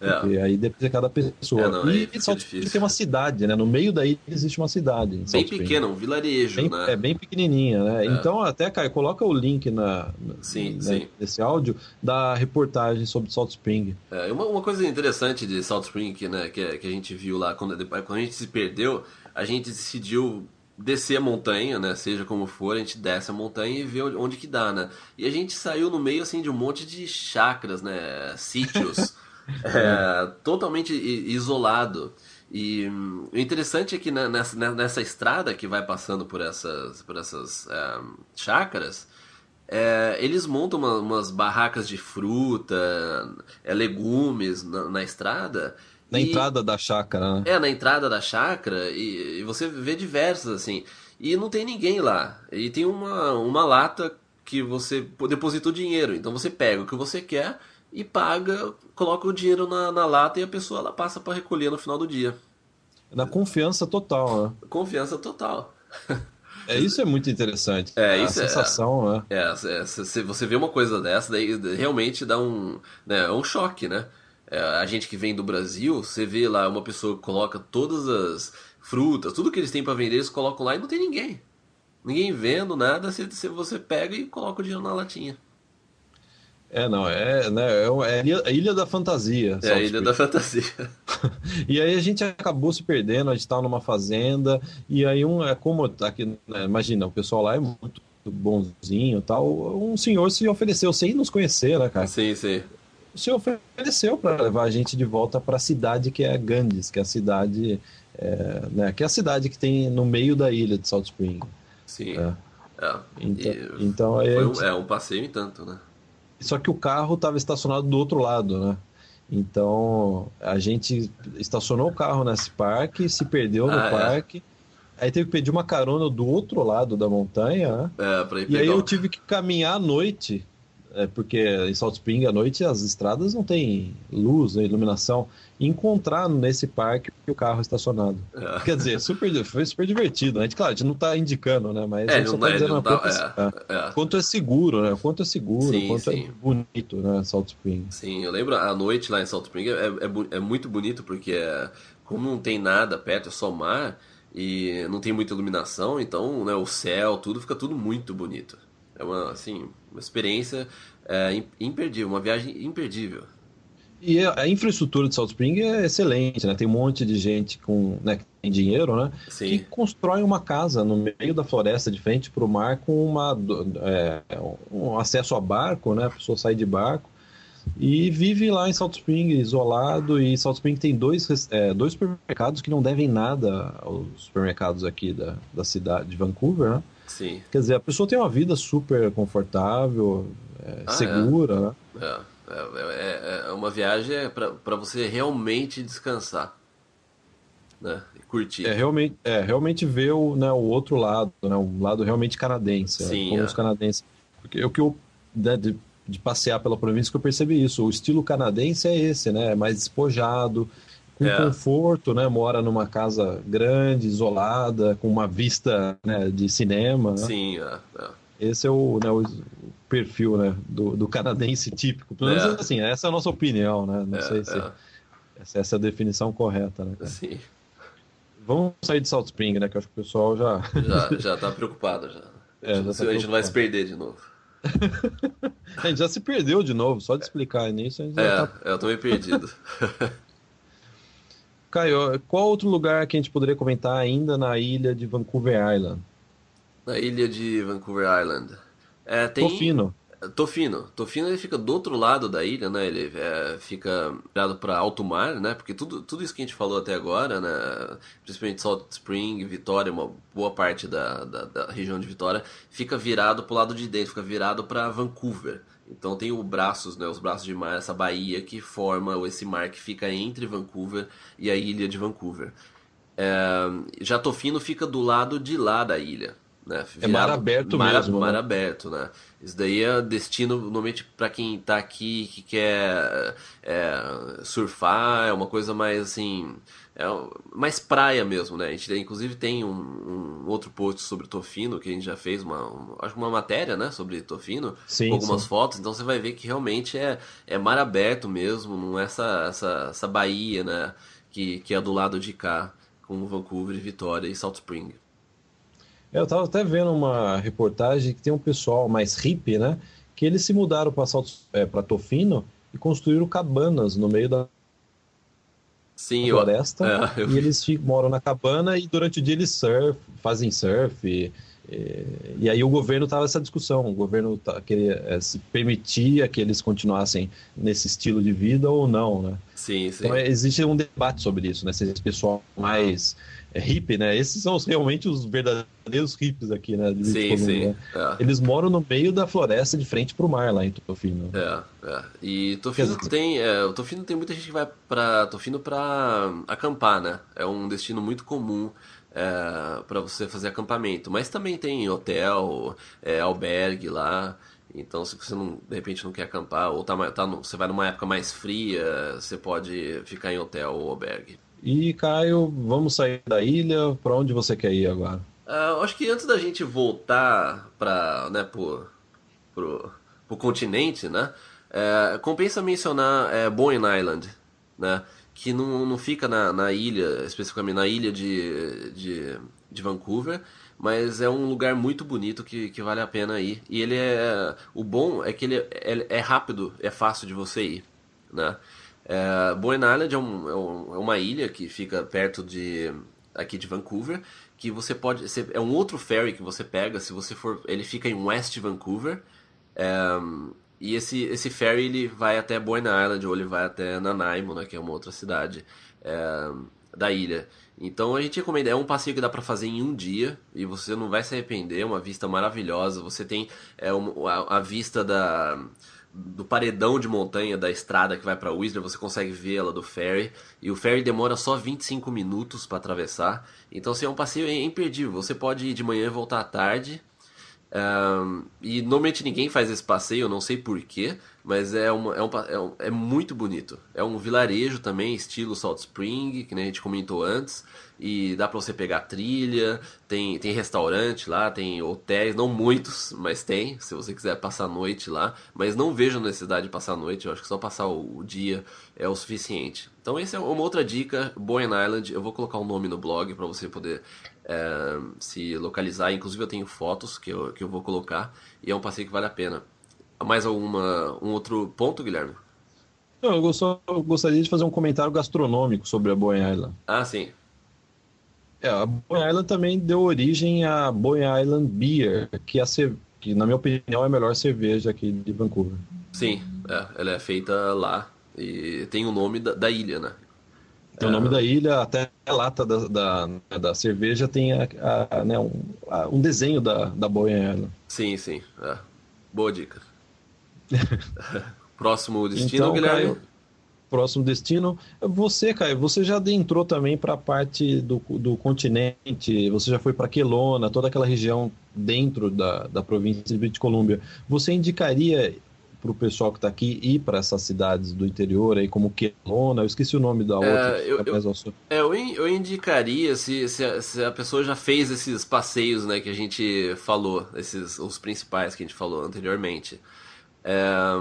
É. Porque aí depende de cada pessoa. É, não, e Salt Spring tem uma cidade, né? No meio da ilha existe uma cidade. em Bem pequeno, um vilarejo, Bem- né? É bem pequenininha, né? Então, até, Caio, coloca o link na, na- Sim, né, sim. nesse áudio da reportagem sobre Salt Spring. É, uma, uma coisa interessante de Salt Spring, né, que, que a gente viu lá, quando, quando a gente se perdeu, a gente decidiu descer a montanha, né, seja como for, a gente desce a montanha e vê onde que dá, né. E a gente saiu no meio, assim, de um monte de chacras, né, sítios, é, totalmente isolado. E hum, o interessante é que na- nessa, ne- nessa estrada que vai passando por essas, por essas é, chácaras, é, eles montam uma- umas barracas de fruta, é, legumes na, na estrada. Na e- entrada da chácara, né? É, na entrada da chácara, e, e você vê diversas, assim. E não tem ninguém lá. E tem uma, uma lata que você depositou dinheiro. Então você pega o que você quer e paga, coloca o dinheiro na, na lata e a pessoa ela passa para recolher no final do dia. Na confiança total, né? Confiança total. É, isso é muito interessante. É, a é- sensação, né? É, é, se se você vê uma coisa dessa, daí realmente dá um, né, é um choque, né? É, a gente que vem do Brasil, você vê lá uma pessoa que coloca todas as frutas, tudo que eles têm para vender, eles colocam lá e não tem ninguém. Ninguém vendo nada, você- você pega e coloca o dinheiro na latinha. É, não, é, né, é, é a ilha- da fantasia. É a ilha da fantasia. E aí a gente acabou se perdendo, a gente estava numa fazenda, e aí um, é como aqui, né, imagina, o pessoal lá é muito bonzinho e tal, um senhor se ofereceu sem nos conhecer, né, cara? Sim, sim. O senhor ofereceu para levar a gente de volta para a cidade que é Gandhis, que é a cidade, é, né, que é a cidade que tem no meio da ilha de Salt Spring. Sim. É. É. Então, E então foi um, é um passeio em tanto, né? Só que o carro estava estacionado do outro lado, né? Então a gente estacionou o carro nesse parque, se perdeu no ah, é. parque. É. Aí teve que pedir uma carona do outro lado da montanha, né? É, pra ir e aí eu tive que caminhar à noite é porque em Salt Spring à noite as estradas não tem luz, né, iluminação. Encontrar nesse parque o carro estacionado. É. Quer dizer, super, foi super divertido. A gente, claro, a gente não está indicando, né? Mas é, só tá dizendo tá, quanto, é, é, quanto, é, seguro, né? Quanto é seguro, sim, quanto é sim. é bonito, né? Salt Spring. Sim, eu lembro a noite lá em Salt Spring é, é, muito bonito porque como não tem nada perto, é só mar e não tem muita iluminação, então né, o céu, tudo fica tudo muito bonito. É uma, assim, uma experiência é, imperdível, uma viagem imperdível. E a infraestrutura de Salt Spring é excelente, né? Tem um monte de gente com, né, que tem dinheiro, né? Sim. Que constrói uma casa no meio da floresta de frente para o mar com uma, é, um acesso a barco, né? A pessoa sai de barco e vive lá em Salt Spring, isolado. E Salt Spring tem dois, é, dois supermercados que não devem nada aos supermercados aqui da, da cidade de Vancouver, né? Sim. Quer dizer, a pessoa tem uma vida super confortável, é, ah, segura, é. né? É. É, é, é uma viagem para você realmente descansar. Né? E curtir. É realmente, é, realmente ver o, né, o outro lado, né, o lado realmente canadense. Sim, como é. os canadenses. Porque o que eu. Né, de, de, passear pela província que eu percebi isso. O estilo canadense é esse, né? É mais despojado, com é. conforto, né? Mora numa casa grande, isolada, com uma vista né, de cinema. Né? Sim, é, é. Esse é o, né, o perfil né, do, do canadense típico. Pelo menos é. assim, essa é a nossa opinião, né? Não é, sei se essa, essa é a definição correta, né? Cara? Sim. Vamos sair de Salt Spring, né? Que eu acho que o pessoal já. Já, já tá preocupado já. A gente, é, já tá a gente não vai se perder de novo. a gente já se perdeu de novo, só de explicar nisso. A gente é, tá... eu tô meio perdido. Caio, qual outro lugar que a gente poderia comentar ainda na ilha de Vancouver Island? Na ilha de Vancouver Island. É, tem... Tofino. Tofino. Tofino ele fica do outro lado da ilha, né? Ele é, fica virado para alto mar, né? Porque tudo, tudo isso que a gente falou até agora, né? Principalmente Salt Spring, Vitória, uma boa parte da, da, da região de Vitória, fica virado para o lado de dentro, fica virado para Vancouver. Então tem os braços, né? Os braços de mar, essa baía que forma esse mar que fica entre Vancouver e a ilha de Vancouver. É, já Tofino fica do lado de lá da ilha. Né? é mar aberto mar, mesmo. Mar né? aberto, né? Isso daí é destino, normalmente, para quem está aqui que quer é, surfar, é uma coisa mais assim. É mais praia mesmo, né? A gente inclusive tem um, um outro post sobre Tofino que a gente já fez uma, acho uma matéria, né, sobre Tofino, sim, com algumas sim. fotos. Então você vai ver que realmente é, é mar aberto mesmo, não é essa essa, essa baía, né, que, que é do lado de cá, com Vancouver, Vitória e Salt Spring. Eu estava até vendo uma reportagem que tem um pessoal mais hippie, né? Que eles se mudaram para é, Tofino e construíram cabanas no meio da Sim, floresta. Eu, é, eu... E eles ficam, moram na cabana e durante o dia eles surf, fazem surf. E, e, e aí o governo estava essa discussão. O governo tá, queria, é, se permitia que eles continuassem nesse estilo de vida ou não, né? Sim, sim. Então existe um debate sobre isso, né? Se esse pessoal mais é, hippie, né? Esses são realmente os verdadeiros hippies aqui, né? sim, sim. Né? É. Eles moram no meio da floresta de frente para o mar lá em Tofino. É, é. E Tofino tem, é, o Tofino tem muita gente que vai para Tofino para acampar, né? É um destino muito comum é, para você fazer acampamento. Mas também tem hotel, é, albergue lá. Então, se você não, de repente não quer acampar ou tá, tá você vai numa época mais fria, você pode ficar em hotel ou albergue. E Caio, vamos sair da ilha. Para onde você quer ir agora? Uh, acho que antes da gente voltar para, né, pro, pro, pro continente, né? É, compensa mencionar é, Boyne Island, né? Que não, não fica na, na ilha, especificamente na ilha de, de, de Vancouver, mas é um lugar muito bonito que, que vale a pena ir. E ele é. O bom é que ele é, é rápido, é fácil de você ir, né? É, Bowen Island é, um, é, uma ilha que fica perto de aqui de Vancouver, que você pode é um outro ferry que você pega se você for, ele fica em West Vancouver. É, e esse, esse ferry ele vai até Bowen Island ou ele vai até Nanaimo, né, que é uma outra cidade é, da ilha. Então a gente recomenda, é um passeio que dá para fazer em um dia e você não vai se arrepender, é uma vista maravilhosa. Você tem é, a, a vista da do paredão de montanha da estrada que vai para Whistler, você consegue ver ela do ferry. E o ferry demora só 25 minutos para atravessar. Então, assim, é um passeio imperdível. Você pode ir de manhã e voltar à tarde. Um, e normalmente ninguém faz esse passeio, não sei porquê, mas é, uma, é, um, é, um, é muito bonito. É um vilarejo também, estilo Salt Spring, que nem a gente comentou antes e dá para você pegar trilha, tem, tem restaurante lá, tem hotéis, não muitos, mas tem, se você quiser passar a noite lá, mas não vejo necessidade de passar a noite, eu acho que só passar o, o dia é o suficiente. Então essa é uma outra dica, Boyne Island, eu vou colocar o um nome no blog para você poder é, se localizar, inclusive eu tenho fotos que eu, que eu vou colocar, e é um passeio que vale a pena. Mais alguma, um outro ponto, Guilherme? Não, eu, eu gostaria de fazer um comentário gastronômico sobre a Boyne Island. Ah, sim. É, a Boyne Island também deu origem à Boyne Island Beer, que, é a, que na minha opinião é a melhor cerveja aqui de Vancouver. Sim, é, ela é feita lá e tem o nome da, da ilha, né? Tem o nome é... da ilha, até a lata da, da, da cerveja tem a, a, né, um, a, um desenho da, da Boyne Island. Sim, sim. É. Boa dica. Próximo destino, então, Guilherme? Caio, próximo destino. Você, Caio, você já adentrou também para a parte do, do continente, você já foi para Quelona, toda aquela região dentro da, da província de British Columbia. Você indicaria para o pessoal que está aqui ir para essas cidades do interior, aí como Quelona, eu esqueci o nome da outra. É, eu, eu, é, eu, eu, indicaria se, se a, se, a, pessoa já fez esses passeios né, que a gente falou, esses os principais que a gente falou anteriormente. É,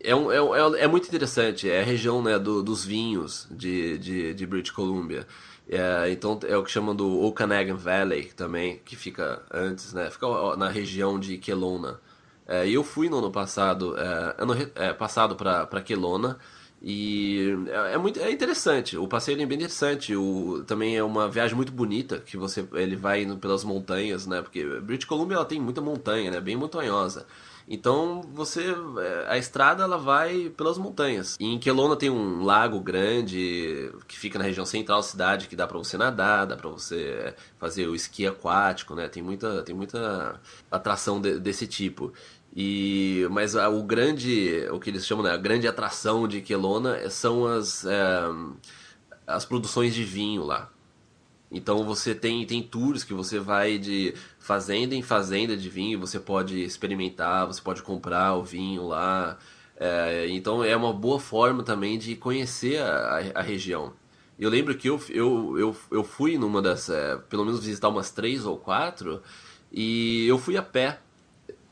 é, um, é, é, muito interessante, é a região né, do, dos vinhos de, de, de British Columbia. É, então é o que chamam do Okanagan Valley também, que fica antes, né? Fica na região de Kelowna. É, eu fui no ano passado, é, ano é, passado para Kelowna e é, é, muito é interessante. O passeio é bem interessante. O, também é uma viagem muito bonita que você ele vai indo pelas montanhas, né? Porque British Columbia ela tem muita montanha, né? Bem montanhosa. Então você é, a estrada ela vai pelas montanhas. E em Kelowna tem um lago grande que fica na região central da cidade que dá para você nadar, dá para você fazer o esqui aquático, né? Tem muita tem muita atração de, desse tipo. E mas o grande o que eles chamam né, a grande atração de Kelowna são as é, as produções de vinho lá. Então você tem, tem tours que você vai de fazenda em fazenda de vinho, você pode experimentar, você pode comprar o vinho lá. É, então é uma boa forma também de conhecer a, a região. Eu lembro que eu, eu, eu, eu fui numa das. É, pelo menos visitar umas três ou quatro, e eu fui a pé.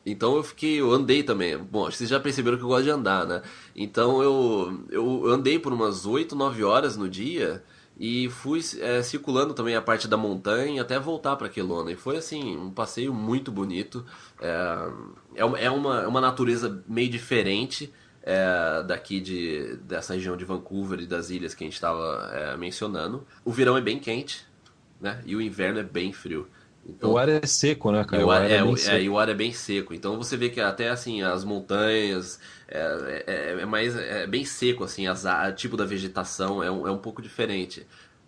Então eu fiquei, eu andei também. Bom, vocês já perceberam que eu gosto de andar, né? Então eu, eu andei por umas 8, 9 horas no dia e fui é, circulando também a parte da montanha até voltar para Quelona. E foi assim, um passeio muito bonito. É, é, uma, é uma natureza meio diferente é, daqui de, dessa região de Vancouver e das ilhas que a gente estava é, mencionando. O verão é bem quente, né? E o inverno é bem frio. Então, o ar é seco, né, cara? O ar, ar é, é, é, e o ar é bem seco. Então você vê que até assim as montanhas é, é, é mais é bem seco assim, as, a tipo da vegetação é um, é um pouco diferente.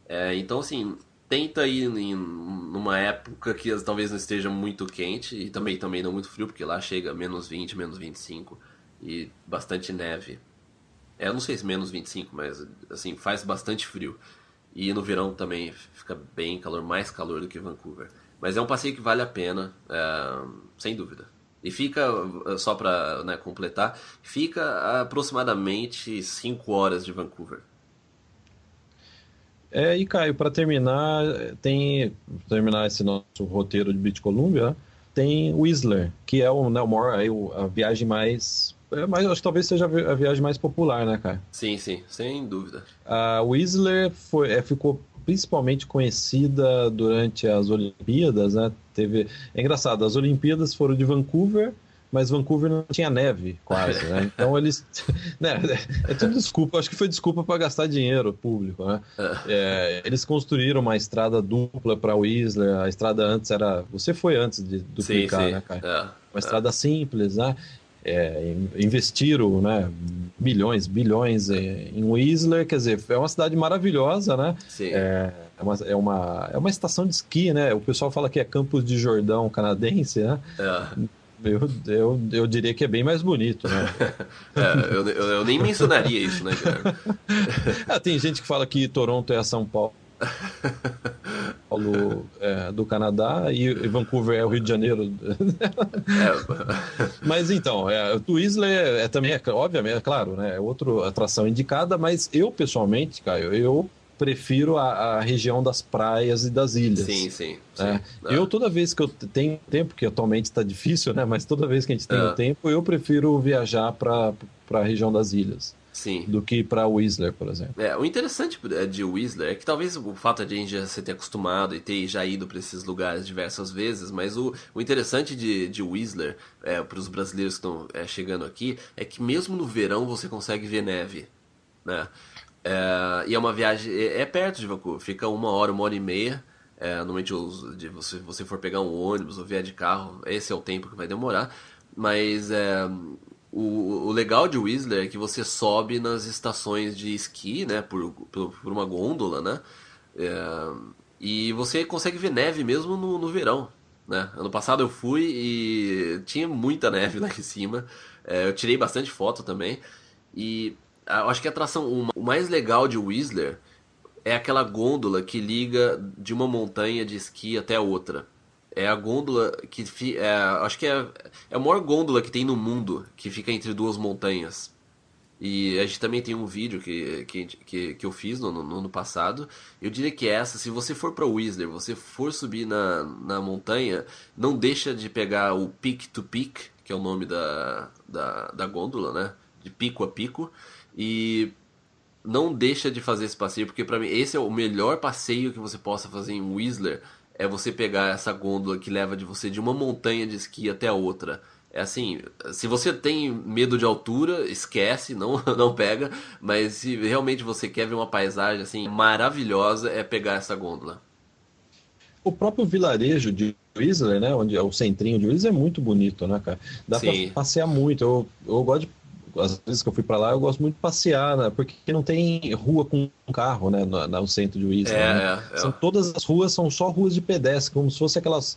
É, então assim tenta ir em numa época que talvez não esteja muito quente e também também não muito frio, porque lá chega menos 20, menos 25 e bastante neve. É, eu não sei se menos 25, mas assim faz bastante frio. E no verão também fica bem calor, mais calor do que Vancouver. Mas é um passeio que vale a pena, é, sem dúvida. E fica, só para né, completar, fica aproximadamente 5 horas de Vancouver. É, e Caio, para terminar, tem terminar esse nosso roteiro de British Columbia, tem Whistler, que é o, né, o maior, a viagem mais é, mas acho que talvez seja a viagem mais popular, né, cara? Sim, sim, sem dúvida. A Whistler foi, é, ficou principalmente conhecida durante as Olimpíadas, né? Teve, é engraçado, as Olimpíadas foram de Vancouver, mas Vancouver não tinha neve, quase, né? Então eles, né? É tudo desculpa, acho que foi desculpa para gastar dinheiro público, né? É, eles construíram uma estrada dupla para Whistler, a estrada antes era, você foi antes de duplicar, sim, sim. né, cara? É, uma é. estrada simples, né? É, investiram né, milhões, bilhões em Whistler, quer dizer, é uma cidade maravilhosa, né? Sim. É, é, uma, é, uma, é uma estação de esqui, né? O pessoal fala que é Campos de Jordão canadense, né? É. Eu, eu, eu diria que é bem mais bonito, né? é, eu, eu, eu, nem mencionaria isso, né, cara? ah, tem gente que fala que Toronto é São Paulo. Paulo é, do Canadá e Vancouver é o Rio de Janeiro. É. mas então, é, o Whistler é, é, também, é, obviamente, é claro, né, é outra atração indicada, mas eu pessoalmente, Caio, eu prefiro a, a, região das praias e das ilhas. Sim, sim. É. sim. Eu, toda vez que eu tenho tempo, que atualmente está difícil, né? Mas toda vez que a gente tem é. tempo, eu prefiro viajar para a região das ilhas. Sim. Do que para Whistler, por exemplo. É, o interessante de Whistler é que talvez o fato de a gente já se ter acostumado e ter já ido para esses lugares diversas vezes, mas o, o interessante de, de Whistler, é, para os brasileiros que estão é, chegando aqui, é que mesmo no verão você consegue ver neve. Né? É, e é uma viagem. É, é, perto de Vancouver, fica uma hora, uma hora e meia. É, normalmente, os, de, se você for pegar um ônibus ou vier de carro, esse é o tempo que vai demorar. Mas é, o, o, legal de Whistler é que você sobe nas estações de esqui, né? Por, por, por uma gôndola, né? É, e você consegue ver neve mesmo no, no verão. Né? Ano passado eu fui e tinha muita neve lá em cima. É, eu tirei bastante foto também. E acho que a atração o mais legal de Whistler é aquela gôndola que liga de uma montanha de esqui até outra. É a gôndola que. É, acho que é, é a maior gôndola que tem no mundo, que fica entre duas montanhas. E a gente também tem um vídeo que, que, que, que eu fiz no, no, ano passado. Eu diria que essa, se você for para Whistler, você for subir na, na montanha, não deixa de pegar o Peak to Peak, que é o nome da, da, da gôndola, né? De pico a pico. E não deixa de fazer esse passeio, porque para mim esse é o melhor passeio que você possa fazer em Whistler, é você pegar essa gôndola que leva de você de uma montanha de esqui até a outra. É assim, se você tem medo de altura, esquece, não, não pega, mas se realmente você quer ver uma paisagem assim maravilhosa, é pegar essa gôndola. O próprio vilarejo de Whistler, né, onde é o centrinho de Whistler é muito bonito, né, cara? Dá para passear muito. Eu, eu gosto de as vezes que eu fui para lá, eu gosto muito de passear, né? Porque não tem rua com carro, né? No, no centro de Whistler. É, né? é, é. São, todas as ruas são só ruas de pedestre, como se fosse aquelas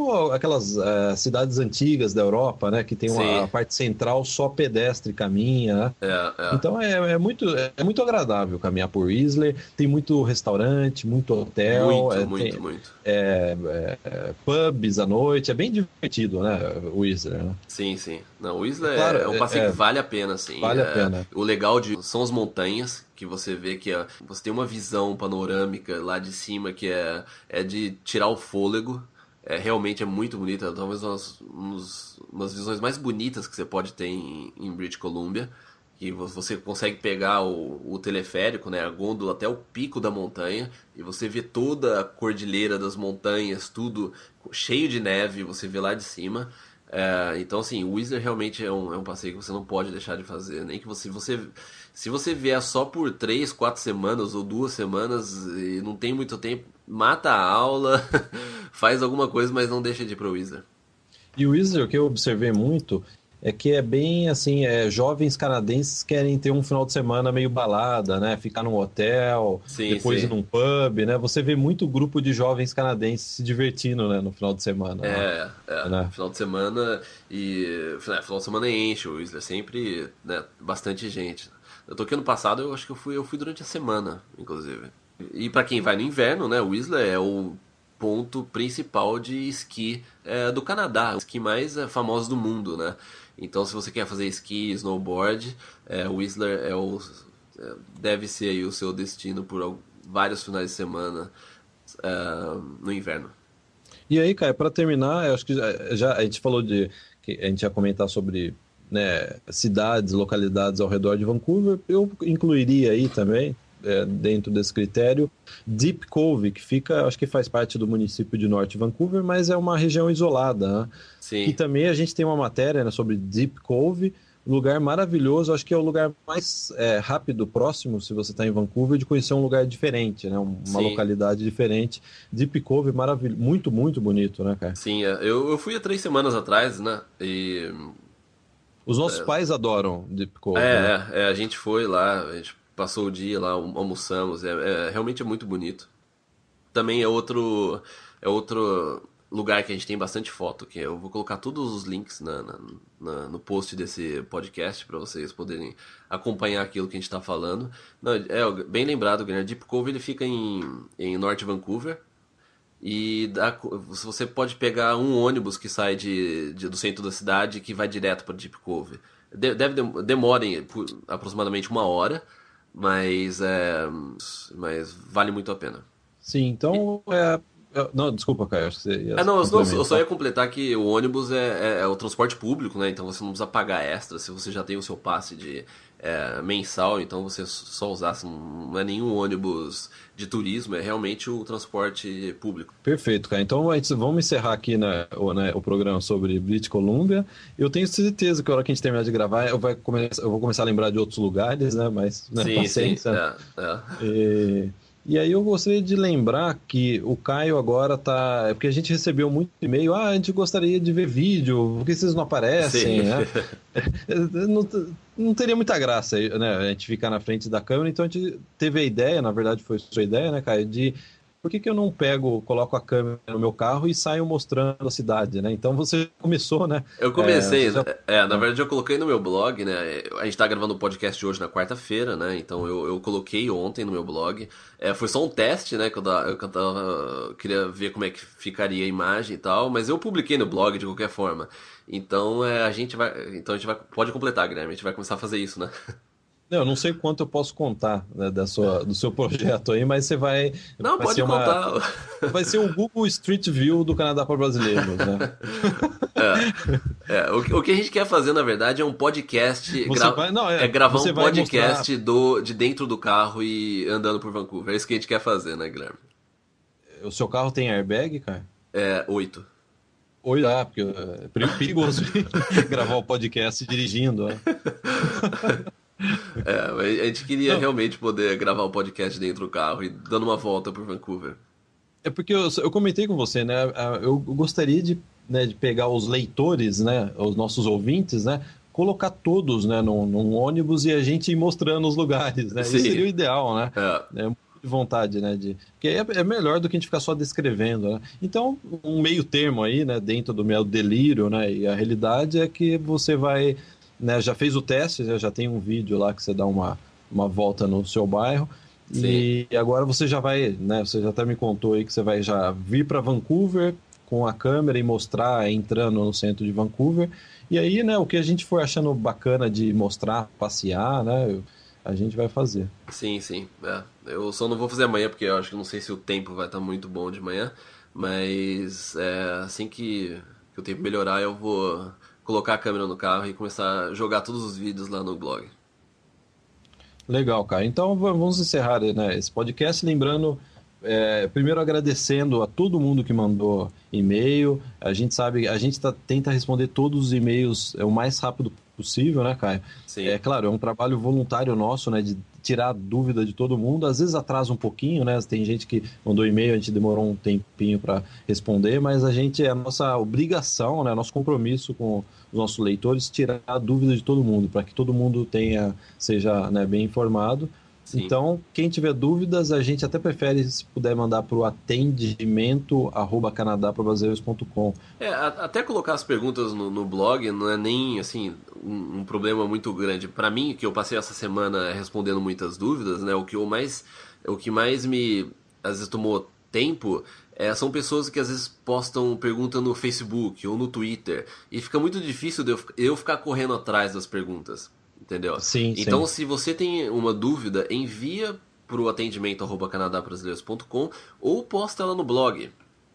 como aquelas uh, cidades antigas da Europa, né? Que tem uma parte central só pedestre caminha. Né? É, é. Então é, é, muito, é muito agradável caminhar por Whistler. Tem muito restaurante, muito hotel. Muito, é, muito, tem, muito. É, é, pubs à noite. É bem divertido, né? Whistler, né? Sim, sim. Não, Whistler claro, é um passeio que vale a pena, assim. Vale a pena. O legal de são as montanhas, que você vê que você tem uma visão panorâmica lá de cima que é, é de tirar o fôlego é, realmente é muito bonita, talvez umas, umas, umas visões mais bonitas que você pode ter em, em British Columbia, que você consegue pegar o, o, teleférico, né, a gôndola até o pico da montanha e você vê toda a cordilheira das montanhas, tudo cheio de neve, você vê lá de cima. É, então, assim, o Whistler realmente é um, é um passeio que você não pode deixar de fazer. Nem que você, você se você vier só por três, quatro semanas ou duas semanas e não tem muito tempo, mata a aula, faz alguma coisa, mas não deixa de ir pro Wizard. E o Wizard, o que eu observei muito, é que é bem assim, é, jovens canadenses querem ter um final de semana meio balada, né? Ficar num hotel, sim, depois sim. ir num pub, né? Você vê muito grupo de jovens canadenses se divertindo, né? No final de semana. É, né? é. Né? Final de semana e... É, final de semana enche o Whistler, sempre né, bastante gente. Eu tô aqui ano passado, eu acho que eu fui, eu fui durante a semana, inclusive. E para quem vai no inverno, né, Whistler é o ponto principal de esqui é, do Canadá, o esqui mais é, famoso do mundo, né? Então, se você quer fazer esqui, snowboard, é, Whistler é o, é, deve ser aí o seu destino por vários finais de semana é, no inverno. E aí, Caio, para terminar, acho que já, já, a gente falou de que a gente ia comentar sobre né, cidades, localidades ao redor de Vancouver, eu incluiria aí também, é, dentro desse critério, Deep Cove, que fica, acho que faz parte do município de Norte Vancouver, mas é uma região isolada. Né? Sim. E também a gente tem uma matéria né, sobre Deep Cove, lugar maravilhoso, acho que é o lugar mais é, rápido, próximo, se você está em Vancouver, de conhecer um lugar diferente, né? Uma Sim. localidade diferente. Deep Cove, maravilhoso, muito, muito bonito, né, cara? Sim, é. eu, eu fui há três semanas atrás, né? E os nossos é. pais adoram Deep Cove. É, né? é, a gente foi lá, a gente passou o dia lá, almoçamos, é, é, realmente é muito bonito. Também é outro, é outro, lugar que a gente tem bastante foto, que eu vou colocar todos os links na, na, na no post desse podcast para vocês poderem acompanhar aquilo que a gente está falando. Não, é bem lembrado, Guilherme, Deep Cove ele fica em, em Norte Vancouver, e dá, você pode pegar um ônibus que sai de, de do centro da cidade que vai direto para Deep Cove. Deve demora aproximadamente uma hora, mas é, mas vale muito a pena. Sim, então é, não, desculpa, Caio, acho que você ia. É, não, não, eu só ia completar que o ônibus é, é, é, o transporte público, né? Então você não precisa pagar extra se você já tem o seu passe de é, mensal, então você só usasse. Não é nenhum ônibus de turismo, é realmente o transporte público. Perfeito, cara. Então vamos encerrar aqui né, o, né, o programa sobre British Columbia. Eu tenho certeza que a hora que a gente terminar de gravar, eu, vai começar, eu vou começar a lembrar de outros lugares, né? Mas né, sim, paciência. Sim, é, é. E... E aí eu gostaria de lembrar que o Caio agora tá. É porque a gente recebeu muito e-mail, ah, a gente gostaria de ver vídeo, por que vocês não aparecem, né? não, não teria muita graça né, a gente ficar na frente da câmera, então a gente teve a ideia, na verdade foi sua ideia, né, Caio, de por que, que eu não pego, coloco a câmera no meu carro e saio mostrando a cidade, né? Então você começou, né? Eu comecei, é, já... é, na verdade eu coloquei no meu blog, né? A gente tá gravando o podcast hoje na quarta-feira, né? Então eu, eu coloquei ontem no meu blog. É, foi só um teste, né? Que eu, tava, que eu tava, queria ver como é que ficaria a imagem e tal, mas eu publiquei no blog de qualquer forma. Então é, a gente vai. Então a gente vai. Pode completar, Guilherme, a gente vai começar a fazer isso, né? Eu não sei quanto eu posso contar né, da sua, do seu projeto aí, mas você vai. Não, vai pode contar. Vai ser um Google Street View do Canadá para brasileiros, né? É, é, o, o, que a gente quer fazer, na verdade, é um podcast. Gra... Vai, não, é, é, gravar um podcast mostrar... do, de dentro do carro e andando por Vancouver. É isso que a gente quer fazer, né, Guilherme? O seu carro tem airbag, cara? É, oito. Oi, ah, porque é perigoso gravar o podcast dirigindo. Né? É, a gente queria Não. realmente poder gravar o podcast dentro do carro e dando uma volta por Vancouver. É porque eu, eu comentei com você, né? Eu gostaria de, né, de pegar os leitores, né? Os nossos ouvintes, né? Colocar todos né, num, num ônibus e a gente ir mostrando os lugares, né? Sim. Isso seria o ideal, né? É. é de vontade, né? De, porque é, é, melhor do que a gente ficar só descrevendo, né? Então, um meio termo aí, né? Dentro do meu delírio, né? E a realidade é que você vai né, já fez o teste, já tem um vídeo lá que você dá uma, uma volta no seu bairro. Sim. E agora você já vai, né? Você já até me contou aí que você vai já vir para Vancouver com a câmera e mostrar entrando no centro de Vancouver. E aí, né, o que a gente for achando bacana de mostrar, passear, né, a gente vai fazer. Sim, sim. É. Eu só não vou fazer amanhã porque eu acho que não sei se o tempo vai estar muito bom de manhã, mas é, assim que, que o tempo melhorar eu vou colocar a câmera no carro e começar a jogar todos os vídeos lá no blog. Legal, cara. Então vamos encerrar né, esse podcast. Lembrando, é, primeiro agradecendo a todo mundo que mandou e-mail. A gente sabe, a gente tá, tenta responder todos os e-mails é, o mais rápido possível, né, Caio? Sim. É claro, é um trabalho voluntário nosso, né, de tirar dúvida de todo mundo. Às vezes atrasa um pouquinho, né? Tem gente que mandou e-mail, a gente demorou um tempinho para responder, mas a gente é a nossa obrigação, né, nosso compromisso com os nossos leitores tirar a dúvida de todo mundo, para que todo mundo tenha seja né, bem informado. Sim. Então, quem tiver dúvidas, a gente até prefere se puder mandar para o atendimento arroba canadaprobrasileiros.com. É, até colocar as perguntas no, no, blog não é nem assim um, um problema muito grande. Para mim, que eu passei essa semana respondendo muitas dúvidas, né? O que eu mais, o que mais me às vezes tomou tempo é, são pessoas que às vezes postam pergunta no Facebook ou no Twitter e fica muito difícil de eu, eu ficar correndo atrás das perguntas entendeu? Sim, então, sim. se você tem uma dúvida, envia para o atendimento arroba canadabrasileiros.com ou posta ela no blog.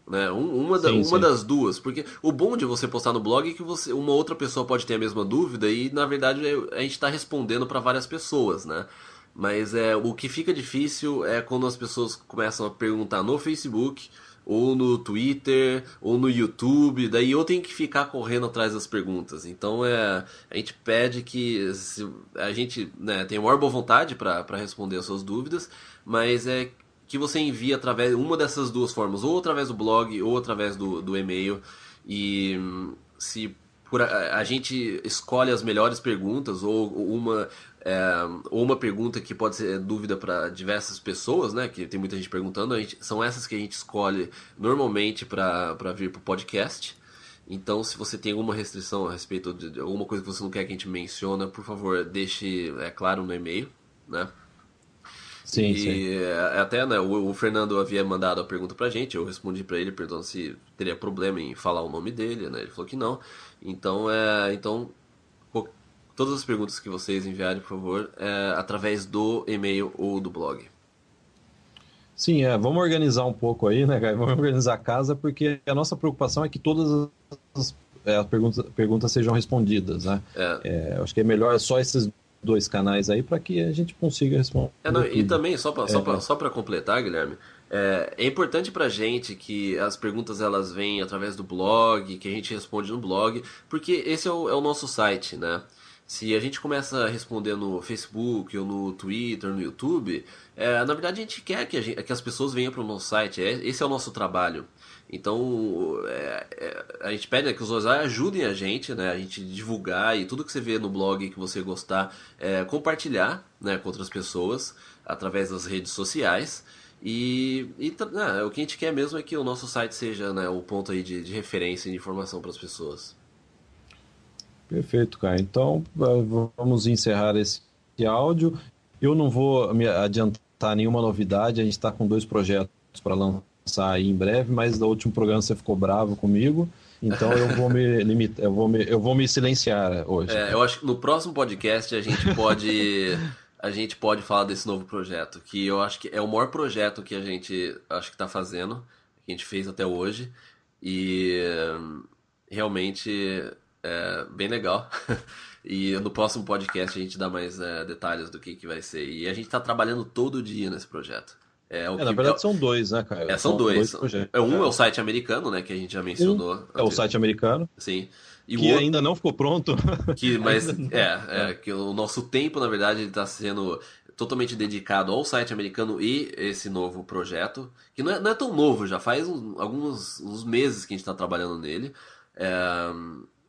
Né? uma, da, sim, uma sim. das duas, porque o bom de você postar no blog é que você, uma outra pessoa pode ter a mesma dúvida e na verdade é, a gente está respondendo para várias pessoas, né? Mas é, o que fica difícil é quando as pessoas começam a perguntar no Facebook ou no Twitter, ou no YouTube, daí eu tenho que ficar correndo atrás das perguntas. Então é, a gente pede que a gente né, tenha maior boa vontade para responder as suas dúvidas, mas é que você envie através uma dessas duas formas, ou através do blog, ou através do, do e-mail. E se por a, a gente escolhe as melhores perguntas, ou uma é, ou uma pergunta que pode ser dúvida para diversas pessoas, né? Que tem muita gente perguntando. Gente, são essas que a gente escolhe normalmente para vir para o podcast. Então, se você tem alguma restrição a respeito de alguma coisa que você não quer que a gente mencione, por favor, deixe é claro no e-mail, né? Sim, e sim. É, até né, o, o, Fernando havia mandado a pergunta pra gente, eu respondi para ele perguntando se teria problema em falar o nome dele, né? Ele falou que não. Então, é, então todas as perguntas que vocês enviarem, por favor, é através do e-mail ou do blog. Sim, é, vamos organizar um pouco aí, né, Vamos organizar a casa, porque a nossa preocupação é que todas as, é, as perguntas, perguntas sejam respondidas, né? É. É, acho que é melhor só esses dois canais aí para que a gente consiga responder. É, não, e também, só para só só completar, Guilherme, é, é importante para gente que as perguntas elas vêm através do blog, que a gente responde no blog, porque esse é o, é o nosso site, né? Se a gente começa a responder no Facebook ou no Twitter, no YouTube, é, na verdade a gente quer que, gente, que as pessoas venham para o nosso site. É, esse é o nosso trabalho. Então é, é, a gente pede né, que os usuários ajudem a gente, né, a gente divulgar e tudo que você vê no blog que você gostar, é, compartilhar né, com outras pessoas através das redes sociais. E, e né, o que a gente quer mesmo é que o nosso site seja né, o ponto aí de, de referência e de informação para as pessoas. Perfeito, cara. Então, vamos encerrar esse áudio. Eu não vou me adiantar nenhuma novidade, a gente está com dois projetos para lançar aí em breve, mas no último programa você ficou bravo comigo, então eu vou me limitar, eu vou me, eu vou me silenciar hoje. É, eu acho que no próximo podcast a gente pode a gente pode falar desse novo projeto, que eu acho que é o maior projeto que a gente acho que está fazendo, que a gente fez até hoje, e realmente é bem legal. e no próximo podcast a gente dá mais é, detalhes do que, que vai ser. E a gente está trabalhando todo dia nesse projeto. É, o é, que, na verdade é, são dois, né, cara? É, são, são dois. dois é, um é o site americano, né, que a gente já mencionou. Um é o site americano. Sim. E que outro, ainda não ficou pronto. Que, mas é, é, que o nosso tempo, na verdade, está sendo totalmente dedicado ao site americano e esse novo projeto, que não é, não é tão novo, já faz um, alguns uns meses que a gente está trabalhando nele. É,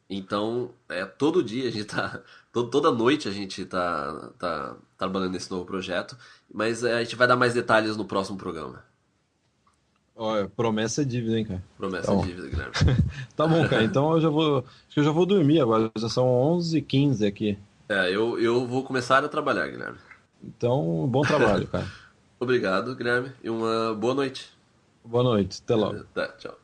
então, é, todo dia a gente tá. Todo, toda noite a gente tá, tá trabalhando nesse novo projeto. Mas é, a gente vai dar mais detalhes no próximo programa. Olha, promessa é dívida, hein, cara? Promessa é dívida, Guilherme. tá bom, cara. Então eu já vou. Acho que eu já vou dormir agora. Já são 11h15 aqui. É, eu, eu vou começar a trabalhar, Guilherme. Então, bom trabalho, cara. Obrigado, Guilherme. E uma boa noite. Boa noite. Até logo. Tá, tchau.